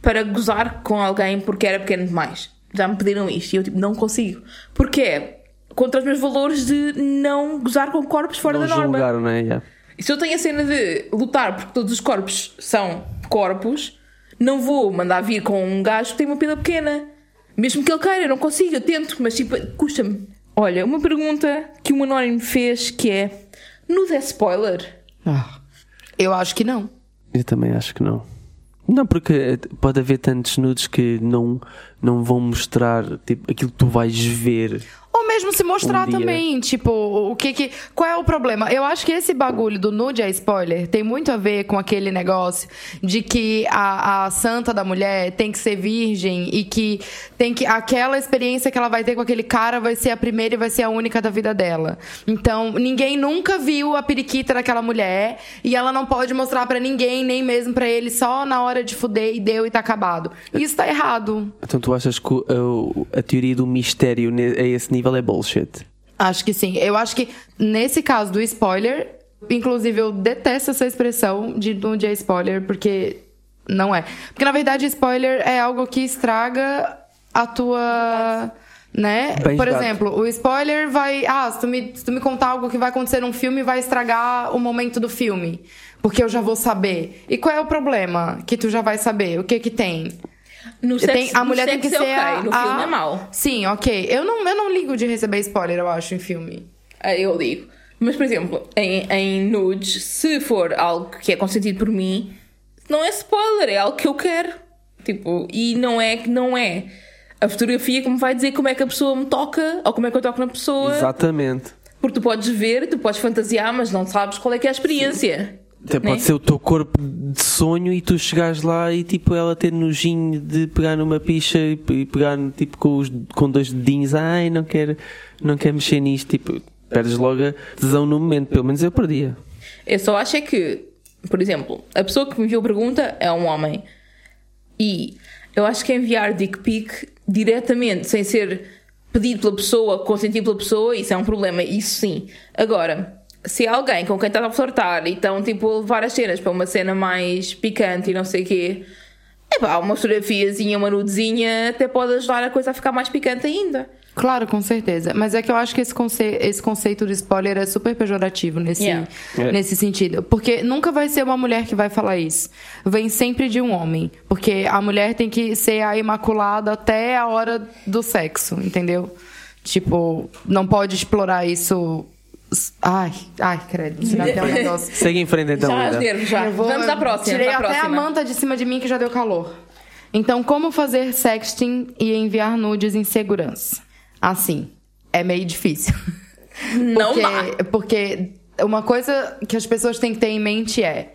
para gozar com alguém porque era pequeno demais. Já me pediram isto e eu tipo, não consigo. Porque é contra os meus valores de não gozar com corpos fora Não da norma. julgar, não é? Yeah. E se eu tenho a cena de lutar porque todos os corpos são corpos, não vou mandar vir com um gajo que tem uma pila pequena. Mesmo que ele queira, eu não consigo, eu tento, mas tipo, custa-me. Olha, uma pergunta que um anónimo fez que é: nude é spoiler? Eu acho que não. Eu também acho que não. Não, porque pode haver tantos nudes que não, não vão mostrar tipo, aquilo que tu vais ver. Ou mesmo se mostrar Um também, tipo, o que que. Qual é o problema? Eu acho que esse bagulho do nude é spoiler tem muito a ver com aquele negócio de que a, a santa da mulher tem que ser virgem e que tem que. Aquela experiência que ela vai ter com aquele cara vai ser a primeira e vai ser a única da vida dela. Então, ninguém nunca viu a periquita daquela mulher e ela não pode mostrar pra ninguém, nem mesmo pra ele, só na hora de fuder e deu e tá acabado. Isso tá errado. Então tu achas que a, teoria do mistério a esse nível é bullshit? Acho que sim. Eu acho que nesse caso do spoiler, inclusive eu detesto essa expressão de nude é spoiler, porque não é. Porque na verdade spoiler é algo que estraga a tua. Né? Bem Por exemplo, o spoiler vai. Ah, se tu, me, se tu me contar algo que vai acontecer num filme, vai estragar o momento do filme. Porque eu já vou saber. E qual é o problema que tu já vai saber? O que que tem? No Tem- sexo, a no mulher tem que ser é a, no a- filme é mau. Sim, ok. Eu não, eu não ligo de receber spoiler, eu acho, em filme. Ah, Eu digo. Mas, por exemplo, em, em nudes, se for algo que é consentido por mim, não é spoiler, é algo que eu quero. Tipo, e não é que não é a fotografia que me vai dizer como é que a pessoa me toca ou como é que eu toco na pessoa. Exatamente. Porque tu podes ver, tu podes fantasiar, mas não sabes qual é que é a experiência. Até né? pode ser o teu corpo de sonho e tu chegares lá e tipo ela ter nojinho de pegar numa picha e e pegar tipo com, os, com dois dedinhos, ai não quero, não quero mexer nisto, tipo, perdes logo a tesão no momento, pelo menos eu perdia. Eu só acho é que, por exemplo, a pessoa que me enviou a pergunta é um homem. E eu acho que enviar dick pic diretamente, sem ser pedido pela pessoa, consentido pela pessoa, isso é um problema, isso sim. Agora, se alguém com quem estás a flertar e estão tipo a levar as cenas para uma cena mais picante e não sei o quê, é pá, uma fotografiazinha, uma nudezinha até pode ajudar a coisa a ficar mais picante ainda. Claro, com certeza. Mas é que eu acho que esse, conce esse conceito de spoiler é super pejorativo nesse, Yeah. É. nesse sentido. Porque nunca vai ser uma mulher que vai falar isso. Vem sempre de um homem. Porque a mulher tem que ser a imaculada até a hora do sexo, entendeu? Tipo, não pode explorar isso. Ai, ai, credo. Já tem um negócio. Segue em frente então, já, os nervos, já. Eu vou- Vamos à próxima. Tirei até a próxima. manta de cima de mim que já deu calor. Então, como fazer sexting e enviar nudes em segurança? Assim, é meio difícil. Não porque, dá. porque uma coisa que as pessoas têm que ter em mente é.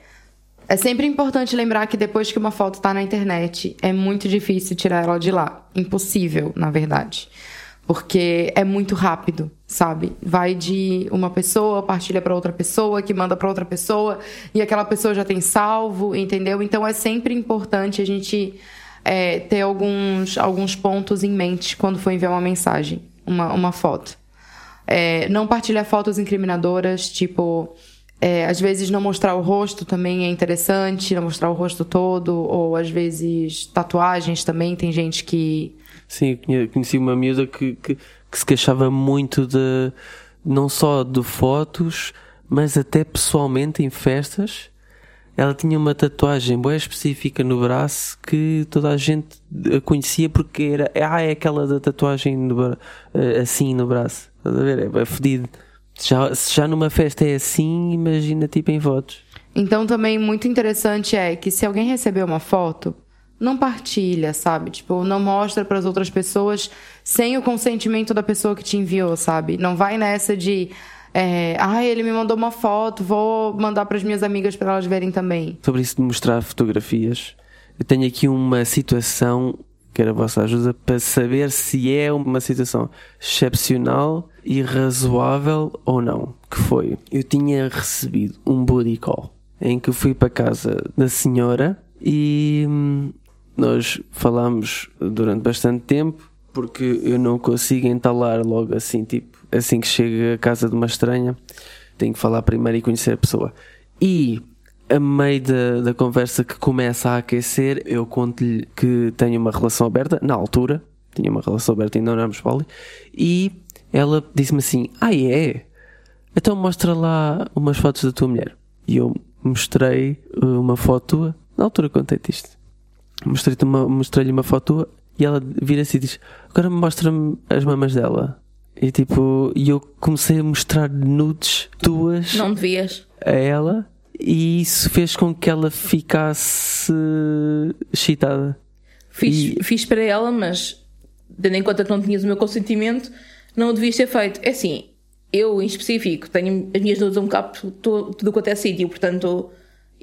É sempre importante lembrar que depois que uma foto tá na internet, é muito difícil tirar ela de lá. Impossível, na verdade. Porque é muito rápido, sabe? Vai de uma pessoa, partilha para outra pessoa, que manda para outra pessoa, e aquela pessoa já tem salvo, entendeu? Então é sempre importante a gente é, ter alguns, alguns pontos em mente quando for enviar uma mensagem, uma, uma foto. É, não partilhar fotos incriminadoras, tipo, é, às vezes não mostrar o rosto também é interessante, não mostrar o rosto todo, ou às vezes tatuagens também, tem gente que. Sim, conheci uma miúda que, que, que se queixava muito de não só de fotos, mas até pessoalmente em festas. Ela tinha uma tatuagem bem específica no braço que toda a gente a conhecia porque era, ah, é aquela da tatuagem no eh, assim no braço. Estás a ver? É, é fedido. Já, se já numa festa é assim, imagina tipo em fotos. Então também muito interessante é que se alguém receber uma foto, não partilha, sabe? Tipo, não mostra para as outras pessoas sem o consentimento da pessoa que te enviou, sabe? Não vai nessa de é, ah, ele me mandou uma foto, vou mandar para as minhas amigas para elas verem também. sobre isso de mostrar fotografias, eu tenho aqui uma situação, quero a vossa ajuda, para saber se é uma situação excepcional e razoável ou não. Que foi, eu tinha recebido um booty call em que eu fui para casa da senhora e, hum, nós falámos durante bastante tempo porque eu não consigo entalar logo assim, tipo, assim que chego à casa de uma estranha, tenho que falar primeiro e conhecer a pessoa. E a meio da, da conversa que começa a aquecer, eu conto-lhe que tenho uma relação aberta, na altura, tinha uma relação aberta, ainda não éramos poli, e ela disse-me assim: Ah, é? Então mostra lá umas fotos da tua mulher. E eu mostrei uh, uma foto tua, na altura contei-te isto. Mostrei-lhe uma, mostrei uma foto tua e ela vira-se e diz: Agora mostra-me as mamas dela. E tipo, e eu comecei a mostrar nudes tuas Não devias. a ela e isso fez com que ela ficasse excitada. Fiz, E- fiz para ela, mas tendo em conta que não tinhas o meu consentimento, não o devias ter feito. É assim, eu em específico tenho as minhas nudes um bocado to- tudo quanto é sítio, portanto,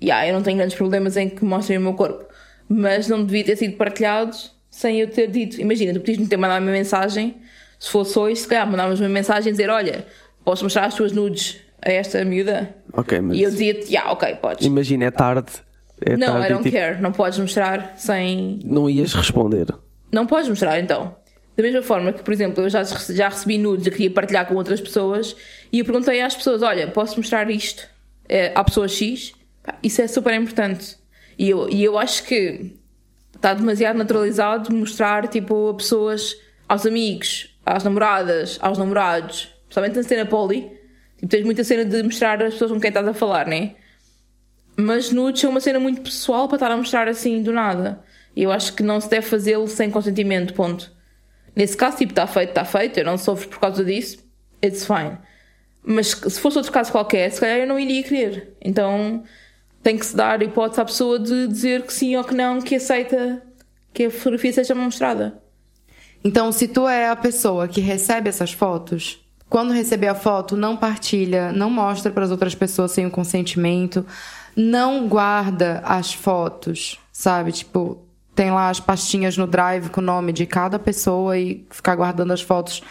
yeah, eu não tenho grandes problemas em que mostrem o meu corpo. Mas não devia ter sido partilhado sem eu ter dito. Imagina, tu podias-me ter mandado uma mensagem, se fosse hoje, se calhar mandavas uma mensagem a dizer: Olha, posso mostrar as tuas nudes a esta miúda? Ok, mas E eu dizia-te: Yeah, ok, podes. imagina, é tarde. É não, tarde I e, don't tipo, care, não podes mostrar sem. não ias responder. Não podes mostrar então. Da mesma forma que, por exemplo, eu já, já recebi nudes e queria partilhar com outras pessoas e eu perguntei às pessoas: Olha, posso mostrar isto eh, à pessoa X? Isso é super importante. E eu, e eu acho que está demasiado naturalizado mostrar tipo a pessoas, aos amigos, às namoradas, aos namorados, principalmente na cena poli. Tipo, tens muita cena de mostrar as pessoas com quem estás a falar, né? Mas nudes é uma cena muito pessoal para estar a mostrar assim do nada. E eu acho que não se deve fazê-lo sem consentimento, ponto. Nesse caso, tipo, está feito, está feito, eu não sofro por causa disso, it's fine. Mas se fosse outro caso qualquer, se calhar eu não iria querer. Então tem que se dar a hipótese à pessoa de dizer que sim ou que não, que aceita que a fotografia seja mostrada. Então, se tu é a pessoa que recebe essas fotos, quando receber a foto, não partilha, não mostra para as outras pessoas sem o consentimento, não guarda as fotos, sabe? Tipo, tem lá as pastinhas no Drive com o nome de cada pessoa e ficar guardando as fotos,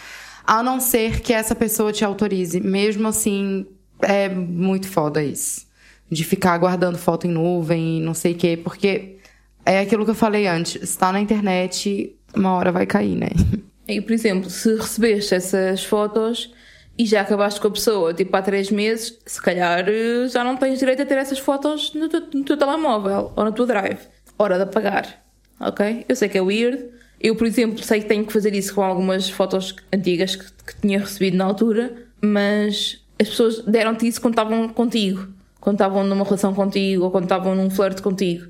a não ser que essa pessoa te autorize. Mesmo assim, é muito foda isso. De ficar guardando foto em nuvem e não sei o quê, porque é aquilo que eu falei antes, está na internet, uma hora vai cair, né? E, por exemplo, se recebeste essas fotos e já acabaste com a pessoa, tipo, há três meses, se calhar eh, já não tens direito a ter essas fotos no teu, no teu telemóvel ou no teu drive. Hora de apagar, ok? Eu sei que é weird. Eu, por exemplo, sei que tenho que fazer isso com algumas fotos antigas que, que tinha recebido na altura, mas as pessoas deram-te isso quando estavam contigo, quando estavam numa relação contigo ou quando estavam num flerte contigo.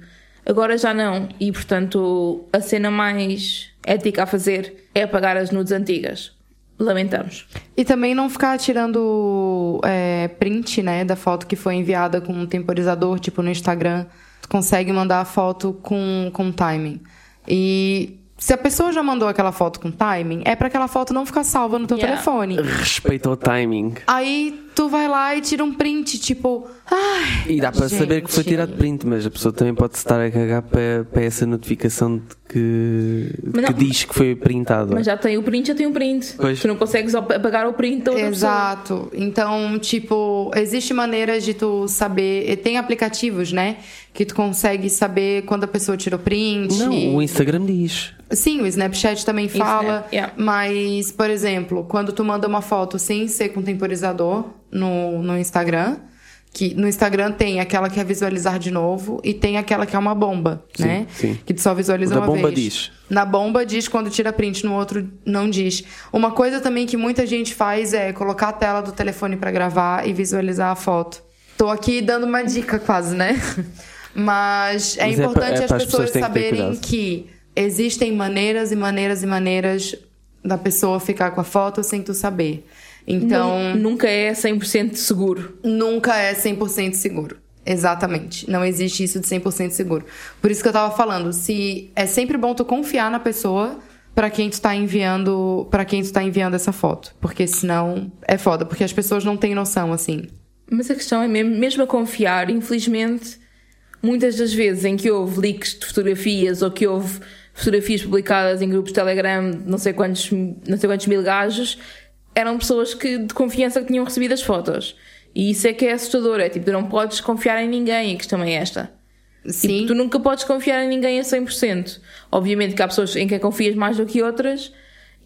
Agora já não. E portanto, a cena mais ética a fazer é apagar as nudes antigas. Lamentamos. E também não ficar tirando é, print, né, da foto que foi enviada com um temporizador, tipo no Instagram. Tu consegue mandar a foto com, com timing. E se a pessoa já mandou aquela foto com timing, é para aquela foto não ficar salva no teu Yeah. telefone. Respeita o timing. Aí tu vai lá e tira um print, tipo, ai. E dá para saber que foi tirado print, mas a pessoa também pode estar a cagar para, para essa notificação de que, Mas que não- diz que foi printado. Mas já tem o print, já tem o print. Pois. Tu não consegues apagar o print da outra pessoa. Exato. Então, tipo, existe maneiras de tu saber. e Tem aplicativos, né? Que tu consegue saber quando a pessoa tirou print. Não, o Instagram diz. Sim, o Snapchat também fala. Snap, yeah. Mas, por exemplo, quando tu manda uma foto sem ser com temporizador no, no Instagram, que no Instagram tem aquela que é visualizar de novo e tem aquela que é uma bomba, Sim, né? sim. Que tu só visualiza uma bomba vez. diz. Na bomba diz quando tira print, no outro não diz. Uma coisa também que muita gente faz é colocar a tela do telefone pra gravar e visualizar a foto. Tô aqui dando uma dica quase, né? Mas é Mas é importante é as para as pessoas pessoas que saberem cuidado. que existem maneiras e maneiras e maneiras da pessoa ficar com a foto sem tu saber. Então, Nu- Nunca é 100% seguro. nunca é 100% seguro. Exatamente. Não existe isso de 100% seguro. Por isso que eu tava falando, se é sempre bom tu confiar na pessoa pra quem tu tá enviando, para quem tu tá enviando essa foto, porque senão é foda, porque as pessoas não têm noção assim. Mas a questão é mesmo, mesmo a confiar, infelizmente, muitas das vezes em que houve leaks de fotografias ou que houve fotografias publicadas em grupos de Telegram, não sei quantos, não sei quantos mil gajos, eram pessoas que, de confiança que tinham recebido as fotos. E isso é que é assustador, é tipo, tu não podes confiar em ninguém, a questão é esta. Sim. Tipo, tu nunca podes confiar em ninguém a 100%. Obviamente que há pessoas em quem confias mais do que outras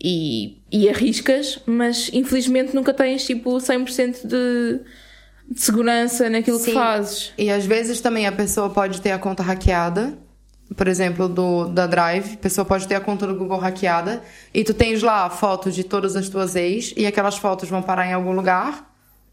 e, e arriscas, mas infelizmente nunca tens tipo 100% de, de segurança naquilo que Sim. fazes. E às vezes também a pessoa pode ter a conta hackeada. Por exemplo, do, da Drive, a pessoa pode ter a conta do Google hackeada e tu tens lá fotos de todas as tuas ex e aquelas fotos vão parar em algum lugar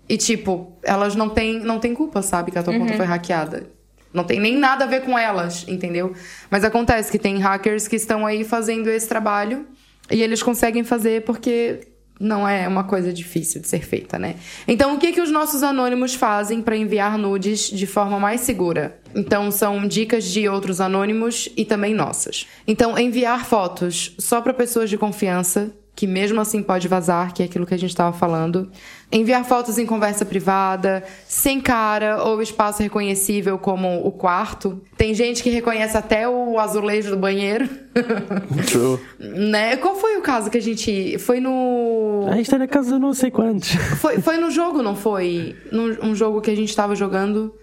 e tipo, elas não têm, não têm culpa, sabe, que a tua conta foi hackeada. Não tem nem nada a ver com elas, entendeu? Mas acontece que tem hackers que estão aí fazendo esse trabalho e eles conseguem fazer porque não é uma coisa difícil de ser feita, né? Então, o que que os nossos anônimos fazem para enviar nudes de forma mais segura? Então, são dicas de outros anônimos e também nossas. Então, enviar fotos só para pessoas de confiança, que mesmo assim pode vazar, que é aquilo que a gente estava falando. Enviar fotos em conversa privada, sem cara ou espaço reconhecível como o quarto. Tem gente que reconhece até o azulejo do banheiro. True. né? Qual foi o caso que a gente. Foi no. Ah, isto é na casa de não sei quantos. Foi, foi no jogo, não foi? Num um jogo que a gente tava jogando,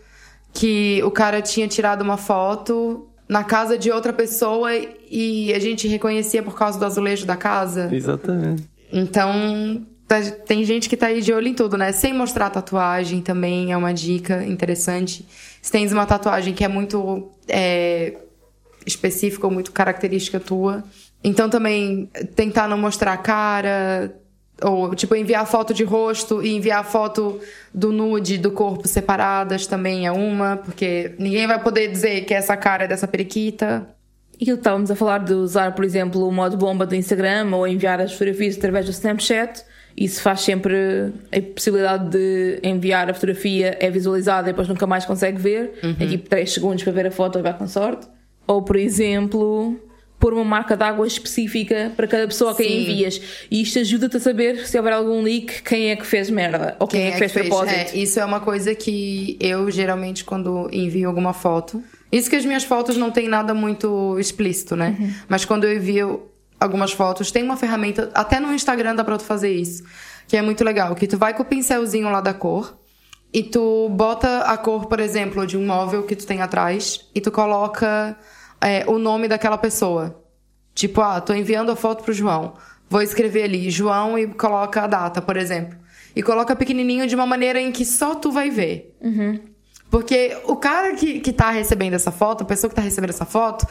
que o cara tinha tirado uma foto na casa de outra pessoa e a gente reconhecia por causa do azulejo da casa. Exatamente. Então, tá- tem gente que tá aí de olho em tudo, né? Sem mostrar tatuagem também é uma dica interessante. Se tens uma tatuagem que é muito é, específica ou muito característica tua. Então também tentar não mostrar a cara. Ou, tipo, enviar foto de rosto e enviar foto do nude do corpo separadas também é uma, porque ninguém vai poder dizer que essa cara é dessa periquita. E estávamos a falar de usar, por exemplo, o modo bomba do Instagram ou enviar as fotografias através do Snapchat, isso faz sempre a possibilidade de enviar a fotografia, é visualizada e depois nunca mais consegue ver. É tipo 3 segundos para ver a foto e vai com sorte. Ou, por exemplo, pôr uma marca de água específica para cada pessoa a quem Sim. envias. E isto ajuda-te a saber se houver algum leak, quem é que fez merda ou quem, é que fez propósito. É, isso é uma coisa que eu geralmente quando envio alguma foto. Isso que as minhas fotos não tem nada muito explícito, né? Uhum. Mas quando eu envio algumas fotos, tem uma ferramenta, até no Instagram dá pra tu fazer isso, que é muito legal, que tu vai com o pincelzinho lá da cor e tu bota a cor, por exemplo, de um móvel que tu tem atrás e tu coloca é, o nome daquela pessoa. Tipo, ah, tô enviando a foto pro João. Vou escrever ali João e coloca a data, por exemplo. E coloca pequenininho de uma maneira em que só tu vai ver. Porque o cara que, que tá recebendo essa foto, a pessoa que tá recebendo essa foto,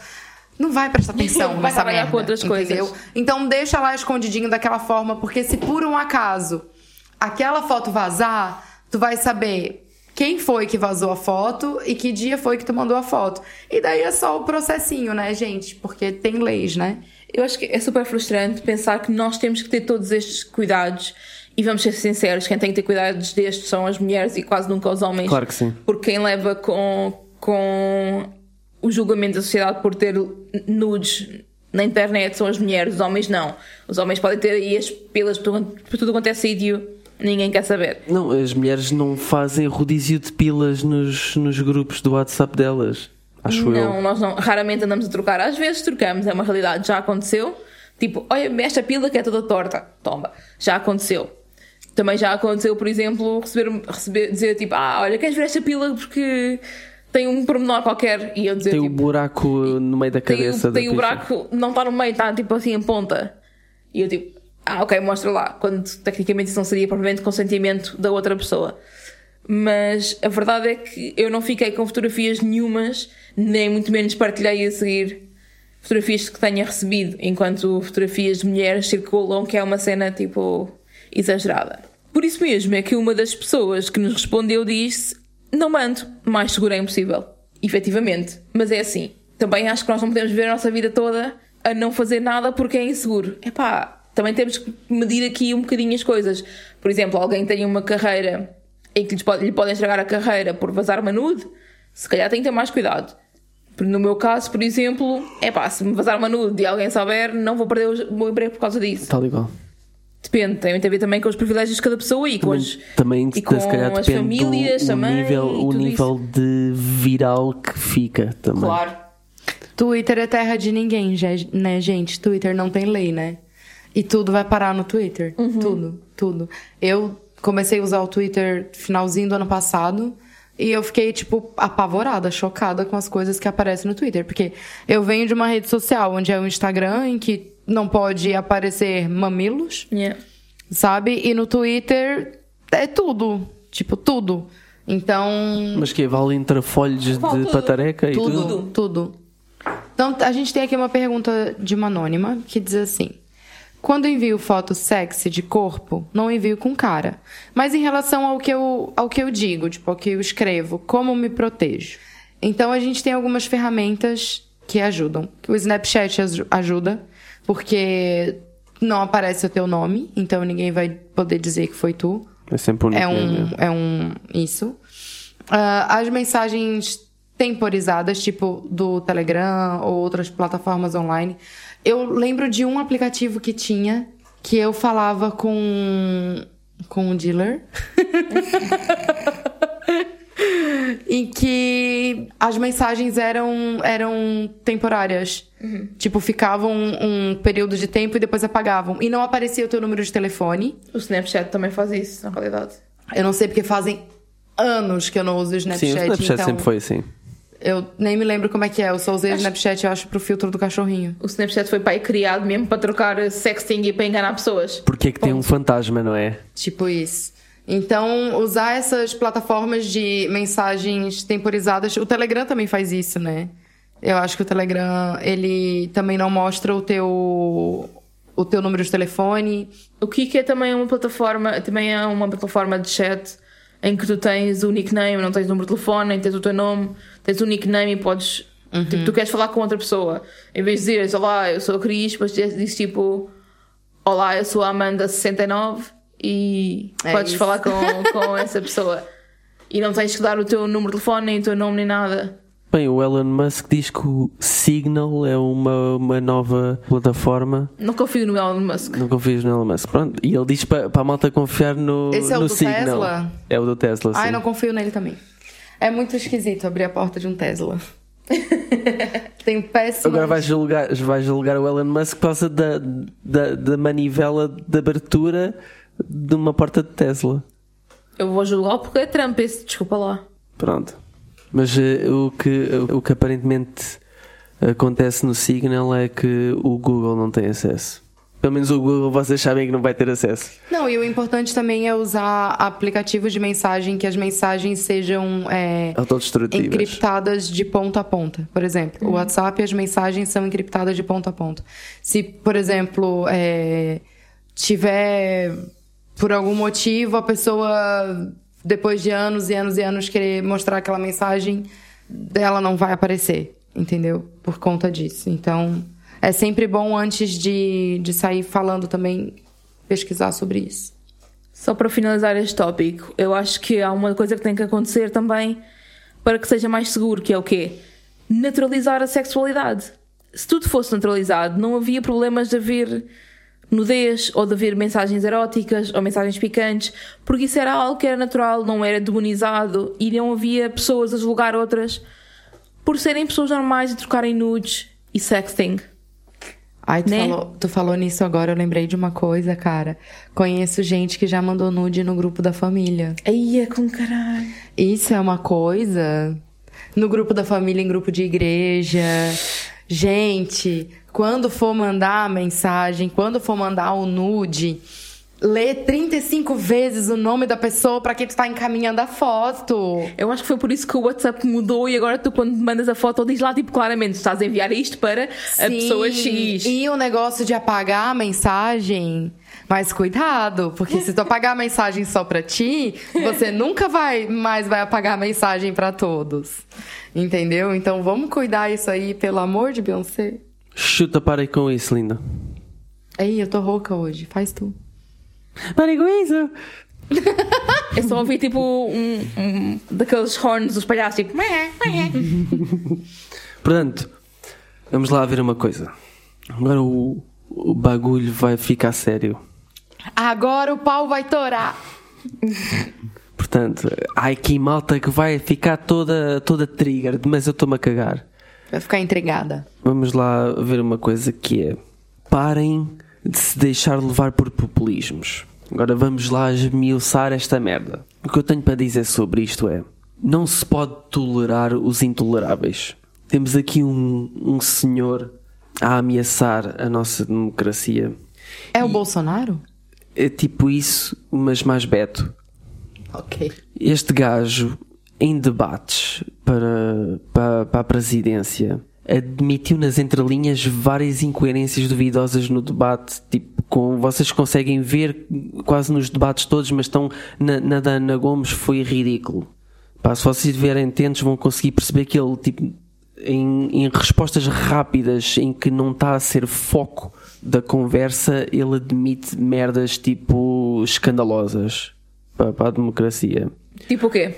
não vai prestar atenção Vai nessa trabalhar merda, com outras entendeu? coisas. Então deixa lá escondidinho daquela forma, porque se por um acaso aquela foto vazar, tu vai saber quem foi que vazou a foto e que dia foi que tu mandou a foto. E daí é só o processinho, né, gente? Porque tem leis, né? Eu acho que é super frustrante pensar que nós temos que ter todos estes cuidados. E vamos ser sinceros, quem tem que ter cuidados destes são as mulheres e quase nunca os homens. Claro que sim. Porque quem leva com, com o julgamento da sociedade por ter nudes na internet são as mulheres, os homens não. Os homens podem ter aí as pilas por tudo, por tudo quanto é sítio, ninguém quer saber. Não, as mulheres não fazem rodízio de pilas nos, nos grupos do WhatsApp delas. Acho não, eu. nós não, raramente andamos a trocar. Às vezes trocamos, é uma realidade, já aconteceu. Tipo, olha, esta pila que é toda torta, toma, já aconteceu. Também já aconteceu, por exemplo, receber, receber dizer tipo, ah, olha, queres ver esta pila porque tem um pormenor qualquer. E eu dizer Tem o tipo, buraco no meio da tem, cabeça tem da o picha. buraco, não está no meio, está tipo assim em ponta. E eu tipo, ah, ok, mostra lá. Quando tecnicamente isso não seria propriamente consentimento da outra pessoa. Mas a verdade é que eu não fiquei com fotografias nenhumas, nem muito menos partilhei a seguir fotografias que tenha recebido, enquanto fotografias de mulheres circulam, que é uma cena tipo exagerada. Por isso mesmo é que uma das pessoas que nos respondeu disse: Não mando, mais seguro é impossível. Efetivamente. Mas é assim. Também acho que nós não podemos viver a nossa vida toda a não fazer nada porque é inseguro. Epá, também temos que medir aqui um bocadinho as coisas. Por exemplo, alguém tem uma carreira em que lhe podem estragar a carreira por vazar uma nude, se calhar tem que ter mais cuidado. Porque No meu caso, por exemplo, é pá, se me vazar uma nude e alguém souber, não vou perder o meu emprego por causa disso. Tal igual. Depende, tem muito a ver também com os privilégios de cada pessoa e com Também, as, também e com se calhar as depende famílias do o também. nível, e o tudo nível de viral que fica também. Isso. Claro. Twitter é terra de ninguém, né, gente? Twitter não tem lei, né? E tudo vai parar no Twitter. Tudo, tudo. Eu comecei a usar o Twitter finalzinho do ano passado. E eu fiquei, tipo, apavorada, chocada com as coisas que aparecem no Twitter. Porque eu venho de uma rede social onde é o Instagram, em que não pode aparecer mamilos, Yeah. sabe? E no Twitter é tudo. Tipo, tudo. Então, Mas que vale intrafolhos Vale de tudo. patareca e tudo? tudo, tudo. Então, a gente tem aqui uma pergunta de uma anônima que diz assim: Quando envio foto sexy de corpo, não envio com cara. Mas em relação ao que eu, ao que eu digo, tipo, ao que eu escrevo, como me protejo? Então, a gente tem algumas ferramentas que ajudam. O Snapchat aju- ajuda, porque não aparece o teu nome, então ninguém vai poder dizer que foi tu. É sempre. É um, né? é um isso. Ah, as mensagens temporizadas, tipo do Telegram ou outras plataformas online. Eu lembro de um aplicativo que tinha que eu falava com com o dealer. em que as mensagens eram eram temporárias. Tipo, ficavam um, um período de tempo e depois apagavam. E não aparecia o teu número de telefone. O Snapchat também faz isso, na realidade. Eu não sei porque fazem anos que eu não uso o Snapchat. Sim, o Snapchat então sempre foi assim. Eu nem me lembro como é que é. Eu só usei o Snapchat, eu acho, pro filtro do cachorrinho. O Snapchat foi para aí criado mesmo para trocar sexting e para enganar pessoas. Porque é que tem um fantasma, não é? Tipo isso. Então, usar essas plataformas de mensagens temporizadas. O Telegram também faz isso, né? Eu acho que o Telegram, ele também não mostra o teu. O teu número de telefone. O Kik é também uma plataforma, também é uma plataforma de chat em que tu tens o nickname, não tens o número de telefone, nem tens o teu nome, tens o nickname e podes. Tipo, tu queres falar com outra pessoa. Em vez de dizeres, olá, eu sou a Cris, depois dizes tipo, olá, eu sou a Amanda69 e É podes isso. falar com, com essa pessoa. E não tens que dar o teu número de telefone, nem o teu nome, nem nada. Bem, o Elon Musk diz que o Signal é uma, uma nova plataforma. Não confio no Elon Musk. Não confias no Elon Musk. Pronto. E ele diz para, para a malta confiar no, Esse é o do Signal. Tesla? É o do Tesla, sim. Ai, não confio nele também. É muito esquisito abrir a porta de um Tesla. Tenho péssimo. Agora vais julgar, vais julgar o Elon Musk por causa da, da, da manivela de abertura de uma porta de Tesla. Eu vou julgar porque é Trump esse, desculpa lá. Pronto. Mas eh, o, que, o que aparentemente acontece no Signal é que o Google não tem acesso. Pelo menos o Google vocês sabem que não vai ter acesso. Não, e o importante também é usar aplicativos de mensagem que as mensagens sejam é, encriptadas de ponta a ponta. Por exemplo, o WhatsApp as mensagens são encriptadas de ponta a ponta. Se, por exemplo, é, tiver por algum motivo a pessoa depois de anos e anos e anos querer mostrar aquela mensagem, ela não vai aparecer, entendeu? Por conta disso. Então, é sempre bom antes de, de sair falando também pesquisar sobre isso. Só para finalizar este tópico, eu acho que há uma coisa que tem que acontecer também para que seja mais seguro, que é o quê? Naturalizar a sexualidade. Se tudo fosse naturalizado, não havia problemas de haver nudez ou de haver mensagens eróticas ou mensagens picantes, porque isso era algo que era natural, não era demonizado e não havia pessoas a julgar outras por serem pessoas normais e trocarem nudes e sexting. Ai, tu, Né? falou, tu falou nisso agora, eu lembrei de uma coisa, cara. Conheço gente que já mandou nude no grupo da família. Aí é com caralho. Isso é uma coisa. No grupo da família, em grupo de igreja. Gente, quando for mandar a mensagem, quando for mandar o nude, lê 35 vezes o nome da pessoa pra quem tu tá encaminhando a foto. Eu acho que foi por isso que o WhatsApp mudou e agora tu, quando mandas a foto, diz lá tipo claramente: estás a enviar isto para a pessoa X. E o negócio de apagar a mensagem. Mas cuidado, porque se tu apagar a mensagem só pra ti, você nunca vai mais vai apagar a mensagem pra todos. Entendeu? Então vamos cuidar isso aí, pelo amor de Beyoncé. Chuta, parem com isso, linda. Ei, eu tô rouca hoje, faz tu. Parem com isso! Eu só ouvi tipo um, um daqueles horns dos palhaços, tipo. Portanto, vamos lá ver uma coisa. Agora o, o bagulho vai ficar sério. Agora o pau vai torar. Portanto, há aqui malta que vai ficar toda, toda trigger, mas eu estou-me a cagar. Vai ficar entregada. Vamos lá ver uma coisa que é: parem de se deixar levar por populismos. Agora vamos lá esmiuçar esta merda. O que eu tenho para dizer sobre isto é: não se pode tolerar os intoleráveis. Temos aqui um, um senhor a ameaçar a nossa democracia. É o Bolsonaro? É tipo isso, mas mais beto. Ok. Este gajo, em debates para, para, para a presidência, admitiu nas entrelinhas várias incoerências duvidosas no debate. Tipo, com, vocês conseguem ver quase nos debates todos, mas estão na, na da Ana Gomes foi ridículo. Pá, se vocês estiverem atentos, vão conseguir perceber que ele, tipo, em, em respostas rápidas, em que não está a ser foco da conversa, ele admite merdas tipo escandalosas para, para a democracia. Tipo o quê?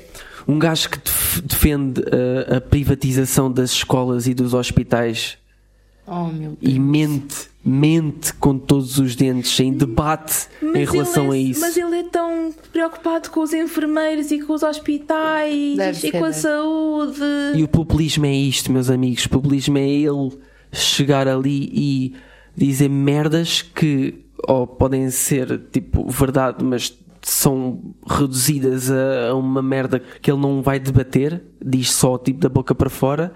Um gajo que def- defende a, a privatização das escolas e dos hospitais Oh, meu Deus. e mente, mente com todos os dentes em debate em relação é, a isso. Mas ele é tão preocupado com os enfermeiros e com os hospitais Deve e ser, com a deve. saúde. E o populismo é isto, meus amigos. O populismo é ele chegar ali e dizer merdas que ou podem ser tipo verdade, mas são reduzidas a, a uma merda que ele não vai debater, diz só tipo da boca para fora,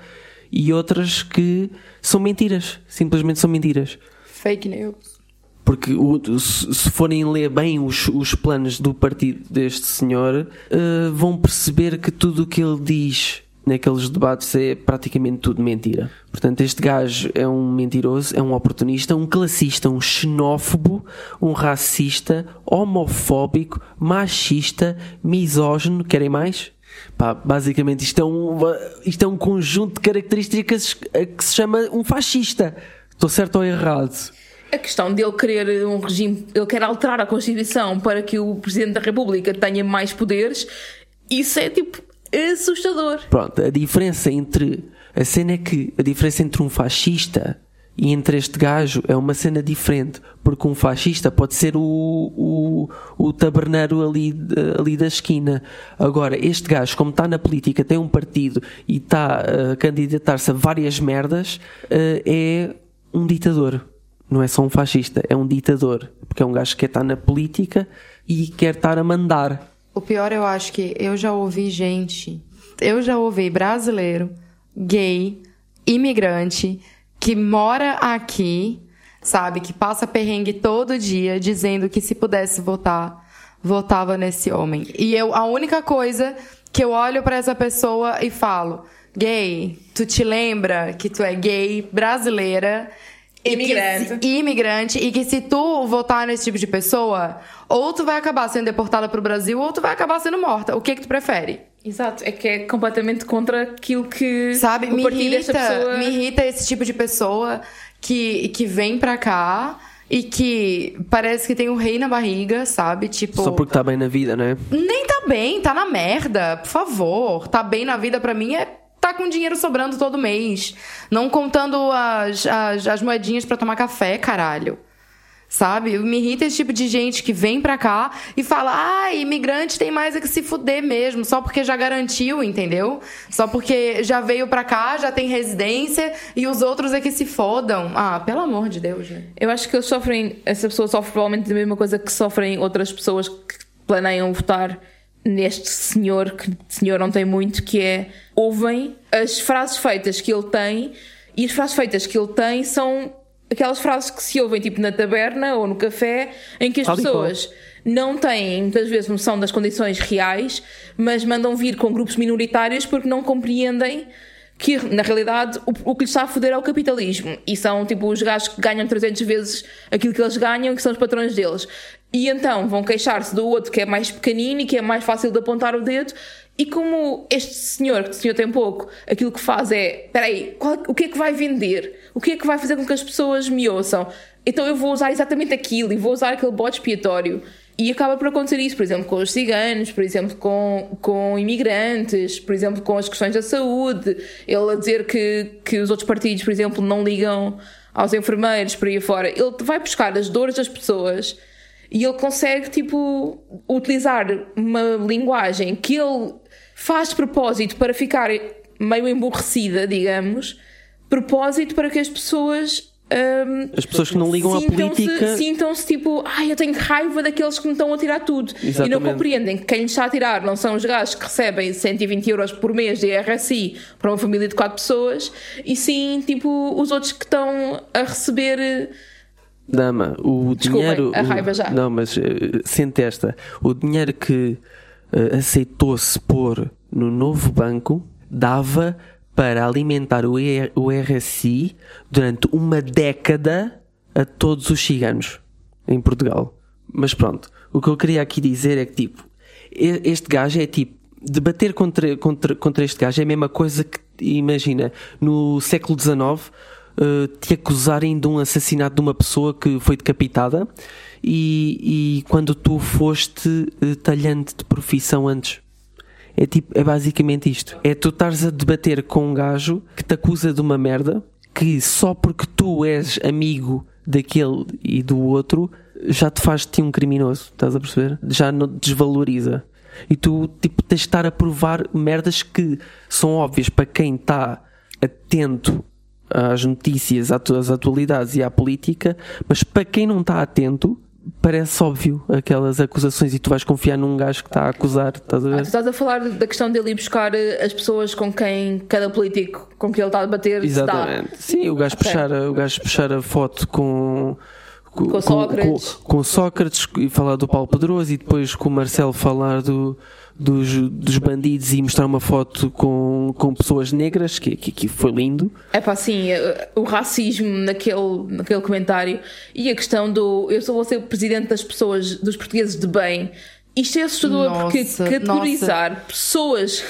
e outras que são mentiras, simplesmente são mentiras. Fake news. Porque o- se forem ler bem os, os planos do partido deste senhor, eh, vão perceber que tudo o que ele diz naqueles debates é praticamente tudo mentira. Portanto, este gajo é um mentiroso, é um oportunista, um classista, um xenófobo, um racista, homofóbico, machista, misógino. Querem mais? Pá, basicamente isto é, um, isto é um conjunto de características que se chama um fascista. Estou certo ou errado? A questão dele querer um regime, ele quer alterar a Constituição para que o Presidente da República tenha mais poderes, isso é tipo assustador. Pronto, a diferença entre. A cena é que a diferença entre um fascista e entre este gajo é uma cena diferente. Porque um fascista pode ser o, o, o taberneiro ali, ali da esquina. Agora, este gajo, como está na política, tem um partido e está a candidatar-se a várias merdas, eh, é um ditador. Não é só um fascista, é um ditador. Porque é um gajo que quer estar na política e quer estar a mandar. O pior eu acho que eu já ouvi gente, eu já ouvi brasileiro, gay, imigrante, que mora aqui, sabe, que passa perrengue todo dia, dizendo que se pudesse votar, votava nesse homem. E eu, a única coisa que eu olho pra essa pessoa e falo, gay, tu te lembra que tu é gay, brasileira, e que Imigrante. se- imigrante e que se tu votar nesse tipo de pessoa, ou tu vai acabar sendo deportada pro Brasil, ou tu vai acabar sendo morta. O que que tu prefere? Exato, é que é completamente contra aquilo que Sabe? o Me irrita, pessoa. me irrita esse tipo de pessoa que, que vem pra cá e que parece que tem um rei na barriga, sabe? Tipo, Só porque está bem na vida, não é? nem tá bem, tá na merda, por favor. Tá bem na vida pra mim é tá com dinheiro sobrando todo mês. Não contando as, as, as moedinhas pra tomar café, caralho. Sabe? Me irrita esse tipo de gente que vem pra cá e fala: ah, imigrante tem mais é que se fuder mesmo, só porque já garantiu, entendeu? Só porque já veio pra cá, já tem residência e os outros é que se fodam. Ah, pelo amor de Deus, né? Eu acho que eles sofrem, essa pessoa sofre provavelmente da mesma coisa que sofrem outras pessoas que planeiam votar neste senhor, que senhor não tem muito, que é ouvem as frases feitas que ele tem e as frases feitas que ele tem são aquelas frases que se ouvem tipo na taberna ou no café, em que as pessoas não têm muitas vezes noção das condições reais, mas mandam vir com grupos minoritários porque não compreendem que na realidade o, o que lhes está a foder é o capitalismo e são tipo os gajos que ganham 300 vezes aquilo que eles ganham, que são os patrões deles. E então vão queixar-se do outro que é mais pequenino e que é mais fácil de apontar o dedo. E como este senhor, que o senhor tem pouco, aquilo que faz é: espera aí, o que é que vai vender? O que é que vai fazer com que as pessoas me ouçam? Então eu vou usar exatamente aquilo e vou usar aquele bode expiatório. E acaba por acontecer isso, por exemplo, com os ciganos, por exemplo, com, com imigrantes, por exemplo, com as questões da saúde. Ele a dizer que, que os outros partidos, por exemplo, não ligam aos enfermeiros, por aí fora. Ele vai buscar as dores das pessoas e ele consegue, tipo, utilizar uma linguagem que ele faz de propósito para ficar meio emborrecida, digamos, propósito para que as pessoas hum, As pessoas que não ligam à política. Sintam-se tipo, ai, eu tenho raiva daqueles que me estão a tirar tudo. E não Exatamente. compreendem que quem lhes está a tirar não são os gajos que recebem 120 euros por mês de RSI para uma família de 4 pessoas, e sim, tipo, os outros que estão a receber. Dama, o Desculpem, dinheiro. a o- raiva já. Não, mas eh, sente esta. O dinheiro que eh, aceitou-se pôr no novo banco dava para alimentar o, E- o RSI durante uma década a todos os ciganos em Portugal. Mas pronto, o que eu queria aqui dizer é que tipo, este gajo é tipo, debater contra, contra, contra este gajo é a mesma coisa que, imagina, no século XIX eh, te acusarem de um assassinato de uma pessoa que foi decapitada e, e quando tu foste eh, talhante de profissão antes. É tipo, é basicamente isto. É tu estares a debater com um gajo que te acusa de uma merda que só porque tu és amigo daquele e do outro já te faz de ti um criminoso, estás a perceber? Já não desvaloriza. E tu, tipo, tens de estar a provar merdas que são óbvias para quem está atento às notícias, às atualidades e à política, mas para quem não está atento, parece óbvio aquelas acusações e tu vais confiar num gajo que está a acusar, estás a Ah, ver? tu estás a falar da questão dele ir buscar eh, as pessoas com quem cada político com quem ele está a dá. Exatamente. Sim, o gajo, puxar, a- o gajo puxar a foto com. Com, Sócrates. com- com Sócrates e falar do Paulo Pedroso e depois com o Marcelo falar do, dos, dos bandidos e mostrar uma foto com, com pessoas negras, que, que, que foi lindo. É pá, sim, eh, o racismo naquele, naquele comentário e a questão do eu só vou ser o presidente das pessoas, dos portugueses de bem. Isto é assustador porque Nossa, categorizar pessoas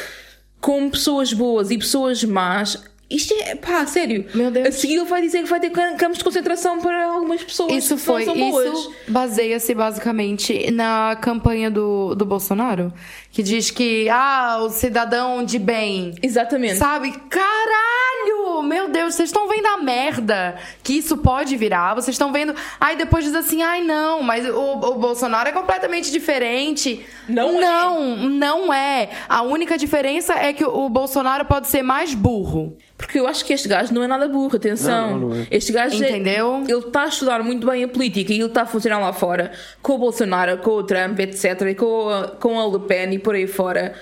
como pessoas boas e pessoas más. Isto é, pá, sério. Meu Deus. A seguir ele vai dizer que vai ter cam- campos de concentração para algumas pessoas Isso que foi, não são boas. isso baseia-se basicamente na campanha do, do Bolsonaro, que diz que, ah, o cidadão de bem. Exatamente. Sabe? Caralho! Meu Deus, vocês estão vendo a merda que isso pode virar? Vocês estão vendo. Ai, depois diz assim, ai não, mas o, o Bolsonaro é completamente diferente. Não é. Não, não é. A única diferença é que o, Bolsonaro pode ser mais burro. Porque eu acho que este gajo não é nada burro, atenção. Não, não é. Este gajo é- Entendeu? ele está a estudar muito bem a política e ele está a funcionar lá fora com o Bolsonaro, com o Trump, etc. E com a, com a Le Pen e por aí fora,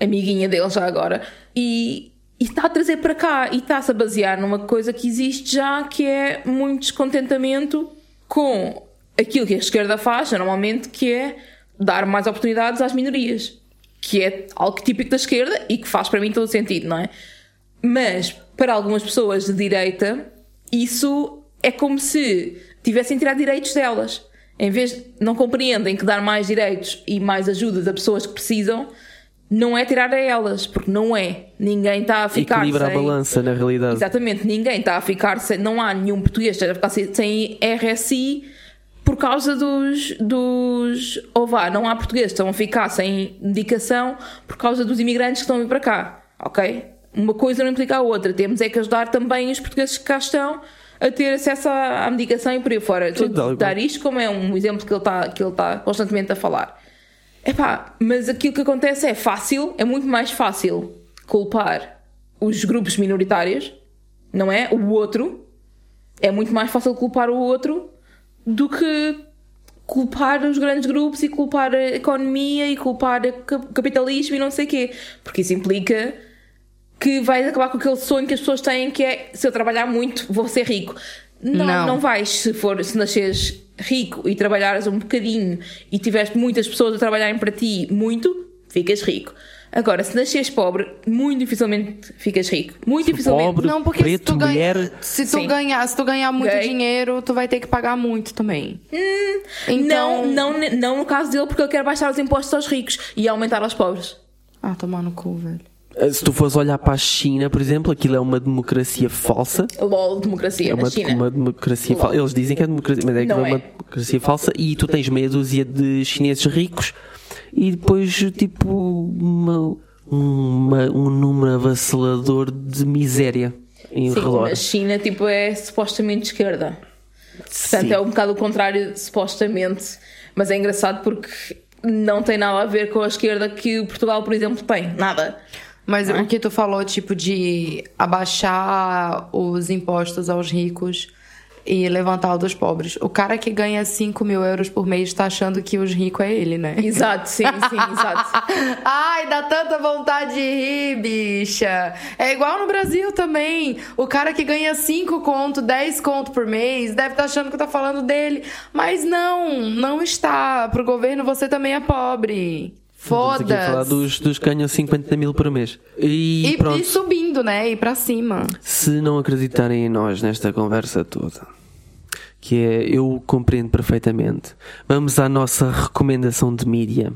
amiguinha dele já agora. E, está a trazer para cá e está-se a basear numa coisa que existe já, que é muito descontentamento com aquilo que a esquerda faz, normalmente, que é dar mais oportunidades às minorias. Que é algo típico da esquerda e que faz para mim todo o sentido, não é? Mas para algumas pessoas de direita, isso é como se tivessem tirado direitos delas. Em vez de não compreendem que dar mais direitos e mais ajudas a pessoas que precisam, não é tirar a elas, porque não é. Ninguém está a ficar Equilibra a sem... balança, na realidade. Exatamente, ninguém está a ficar sem. Não há nenhum português que esteja a ficar sem, sem RSI por causa dos. dos ou vá, não há portugueses que estão a ficar sem medicação por causa dos imigrantes que estão a vir para cá, ok? Uma coisa não implica a outra. Temos é que ajudar também os portugueses que cá estão a ter acesso à, à medicação e por aí fora. E dar isto como é um exemplo que ele está que ele está constantemente a falar. Epá, mas aquilo que acontece é fácil, é muito mais fácil culpar os grupos minoritários, não é? O outro. É muito mais fácil culpar o outro do que culpar os grandes grupos e culpar a economia e culpar o cap- capitalismo e não sei o quê. Porque isso implica que vais acabar com aquele sonho que as pessoas têm que é se eu trabalhar muito vou ser rico. Não, Não. não, vais se for se nasceres rico e trabalhares um bocadinho e tiveres muitas pessoas a trabalharem para ti muito, ficas rico. Agora, se nasceres pobre, muito dificilmente ficas rico. Muito dificilmente. pobre, Não, porque se preto, tu, ganha, mulher. se tu Sim. ganhar, se tu ganhar muito Gay. dinheiro, tu vai ter que pagar muito também. Não, Então- não, não no caso dele, porque ele quer baixar os impostos aos ricos e aumentar aos pobres. Ah, tomar no cu, velho. Eh, Se tu fores olhar para a China, por exemplo, aquilo é uma democracia falsa. LOL, democracia É uma, China. uma democracia falsa. Eles dizem que é democracia, mas é que não é uma é. democracia falsa. E tu tens meia dúzia de chineses ricos e depois, tipo, uma, uma- um número avassalador de miséria em Sim, redor. a China tipo, é supostamente esquerda. Portanto, Sim. é um bocado o contrário, supostamente. Mas é engraçado porque não tem nada a ver com a esquerda que Portugal, por exemplo, tem. Nada. Mas o que tu falou, tipo, de abaixar os impostos aos ricos, e levantar o dos pobres. O cara que ganha 5 mil euros por mês tá achando que os ricos é ele, né? Exato, sim, sim, exato. Ai, dá tanta vontade de rir, bicha. É igual no Brasil também. O cara que ganha 5 conto, 10 conto por mês, deve estar tá achando que tá falando dele. Mas não, não está. Pro governo você também é pobre. Foda-se. A falar dos, dos que ganham 50 mil por mês. E, E, pronto. e subindo, né? E pra cima. Se não acreditarem em nós nesta conversa toda, que é eu compreendo perfeitamente, vamos à nossa recomendação de mídia,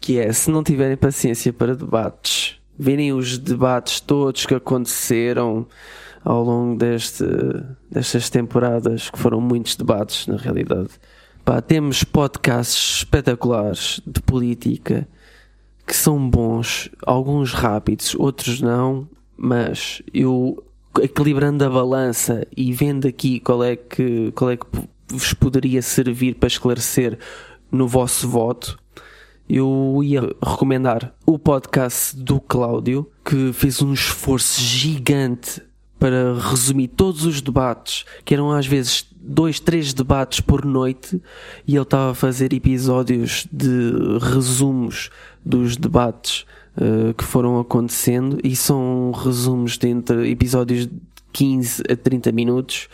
que é se não tiverem paciência para debates, verem os debates todos que aconteceram ao longo deste, destas temporadas, que foram muitos debates na realidade. Pá, temos podcasts espetaculares de política que são bons, alguns rápidos, outros não, mas eu equilibrando a balança e vendo aqui qual é que qual é que vos poderia servir para esclarecer no vosso voto, eu ia recomendar o podcast do Cláudio, que fez um esforço gigante para resumir todos os debates, que eram às vezes dois, três debates por noite, e ele estava a fazer episódios de resumos dos debates uh, que foram acontecendo, e são resumos de entre episódios de 15 a 30 minutos.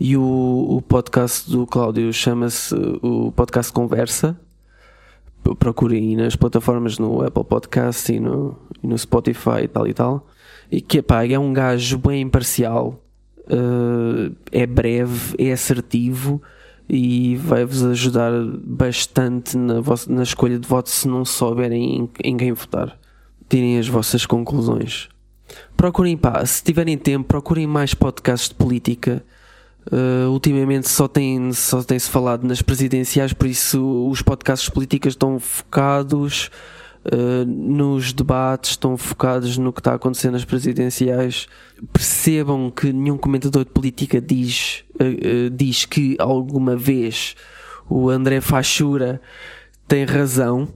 E o, o podcast do Cláudio chama-se o Podcast Conversa. Procurem nas plataformas no Apple Podcast e no, no Spotify e tal e tal. E que pá, é um gajo bem imparcial, uh, é breve, é assertivo e vai-vos ajudar bastante na, vossa, na escolha de voto se não souberem em, em quem votar. Tirem as vossas conclusões. Procurem, pá, se tiverem tempo, procurem mais podcasts de política. Uh, ultimamente só tem só tem se falado nas presidenciais, por isso os podcasts de política estão focados uh, nos debates, estão focados no que está acontecendo nas presidenciais. Percebam que nenhum comentador de política diz, uh, diz que alguma vez o André Fachura tem razão.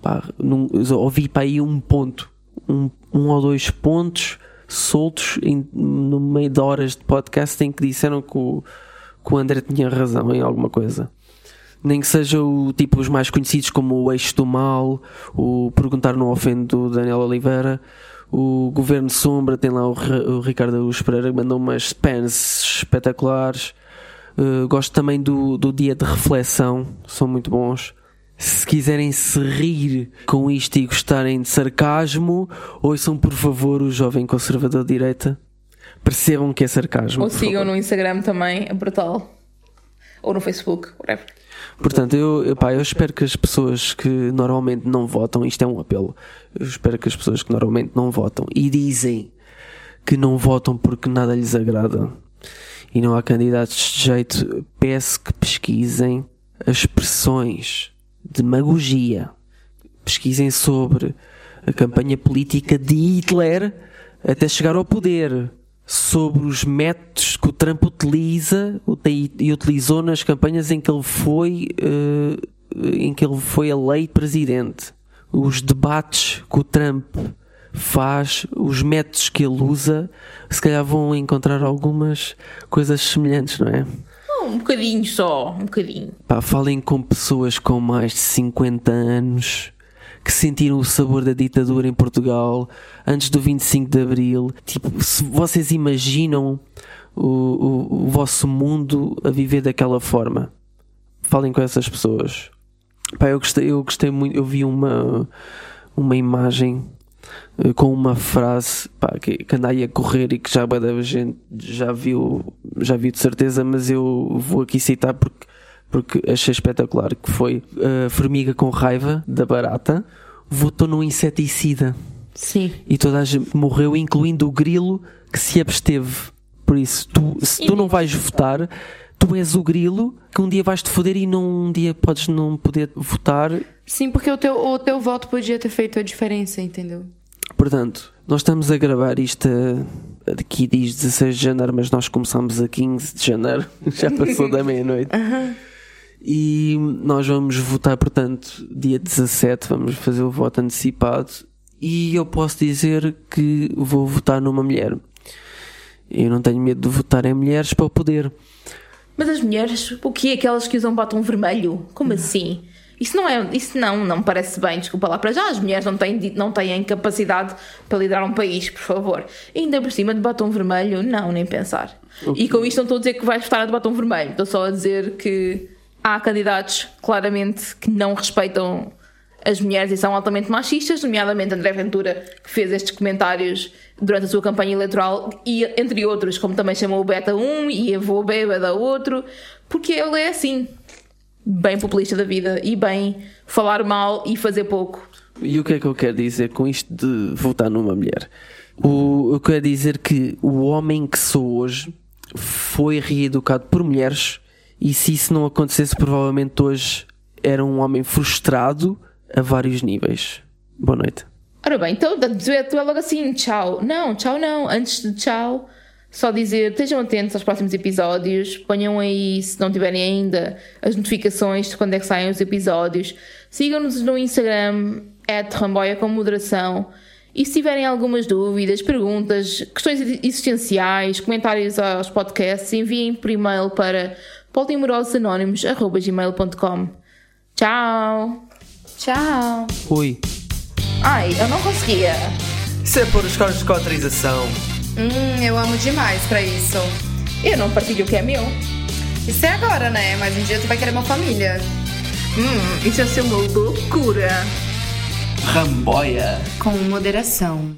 Pá, num, ouvi para aí um ponto, um, um ou dois pontos soltos em, no meio de horas de podcast em que disseram que o, que o André tinha razão em alguma coisa. Nem que seja o tipo os mais conhecidos como o Eixo do Mal, o Perguntar no Ofende do Daniel Oliveira, o Governo Sombra, tem lá o, o Ricardo Augusto Pereira que mandou umas spans espetaculares. Uh, gosto também do, do Dia de Reflexão, são muito bons. Se quiserem se rir com isto e gostarem de sarcasmo, ouçam por favor o Jovem Conservador de Direita. Percebam que é sarcasmo. Ou sigam no Instagram também, é brutal. Ou no Facebook, whatever. Portanto, eu, pá, eu espero que as pessoas que normalmente não votam, isto é um apelo, eu espero que as pessoas que normalmente não votam e dizem que não votam porque nada lhes agrada e não há candidatos de jeito, peço que pesquisem as expressões demagogia. Pesquisem sobre a campanha política de Hitler até chegar ao poder. Sobre os métodos que o Trump utiliza e utilizou nas campanhas em que ele foi, uh, em que ele foi eleito presidente. Os debates que o Trump faz, os métodos que ele usa, se calhar vão encontrar algumas coisas semelhantes, não é? Um bocadinho só, um bocadinho. Pá, falem com pessoas com mais de 50 anos que sentiram o sabor da ditadura em Portugal antes do 25 de Abril. Tipo, se vocês imaginam o, o, o vosso mundo a viver daquela forma, falem com essas pessoas. Pá, eu gostei, eu gostei muito. Eu vi uma, uma imagem eh, com uma frase pá, que, que anda aí a correr e que já a gente já viu, já viu de certeza, mas eu vou aqui citar porque, porque achei espetacular que foi a formiga com raiva da barata votou num inseticida Sim. e toda a gente morreu, incluindo o grilo que se absteve. Por isso, tu, se tu não vais votar, tu és o grilo que um dia vais te foder e num um dia podes não poder votar Sim, porque o teu, o teu voto podia ter feito a diferença, entendeu? Portanto, nós estamos a gravar isto a- aqui diz 16 de janeiro, mas nós começamos a 15 de janeiro, já passou da meia-noite. E nós vamos votar, portanto, dia 17, vamos fazer o voto antecipado. E eu posso dizer que vou votar numa mulher. Eu não tenho medo de votar em mulheres para o poder. Mas as mulheres, o que é aquelas que usam batom vermelho? Como assim? Isso não é, isso não, não parece bem, desculpa lá para já. As mulheres não têm, não têm capacidade para liderar um país, por favor. E ainda por cima de batom vermelho, não, nem pensar. E com isto não estou a dizer que vais votar de batom vermelho, estou só a dizer que há candidatos claramente que não respeitam as mulheres e são altamente machistas, nomeadamente André Ventura, que fez estes comentários durante a sua campanha eleitoral, e entre outros, como também chamou o Beta 1 e avô Bêbada outro, porque ele é assim, bem populista da vida e bem falar mal e fazer pouco. E o que é que eu quero dizer com isto de votar numa mulher? O, eu quero dizer que o homem que sou hoje foi reeducado por mulheres e se isso não acontecesse, provavelmente hoje era um homem frustrado a vários níveis. Boa noite. Ora bem, então é, tu é logo assim, tchau. Não, tchau não. Antes de tchau, só dizer, estejam atentos aos próximos episódios, ponham aí, se não tiverem ainda, as notificações de quando é que saem os episódios. Sigam-nos no Instagram, Ramboia com moderação. E se tiverem algumas dúvidas, perguntas, questões existenciais, comentários aos podcasts, enviem por e-mail para polimorososanónimos.gmail.com Tchau! Tchau! Oi! Ai, eu não conseguia! Isso é por os cargos de autorização. Hum, eu amo demais pra isso. Eu não partilho o que é meu. Isso é agora, né? Mas um dia tu vai querer uma família. Hum, isso ia ser uma loucura. Ramboia. Com moderação.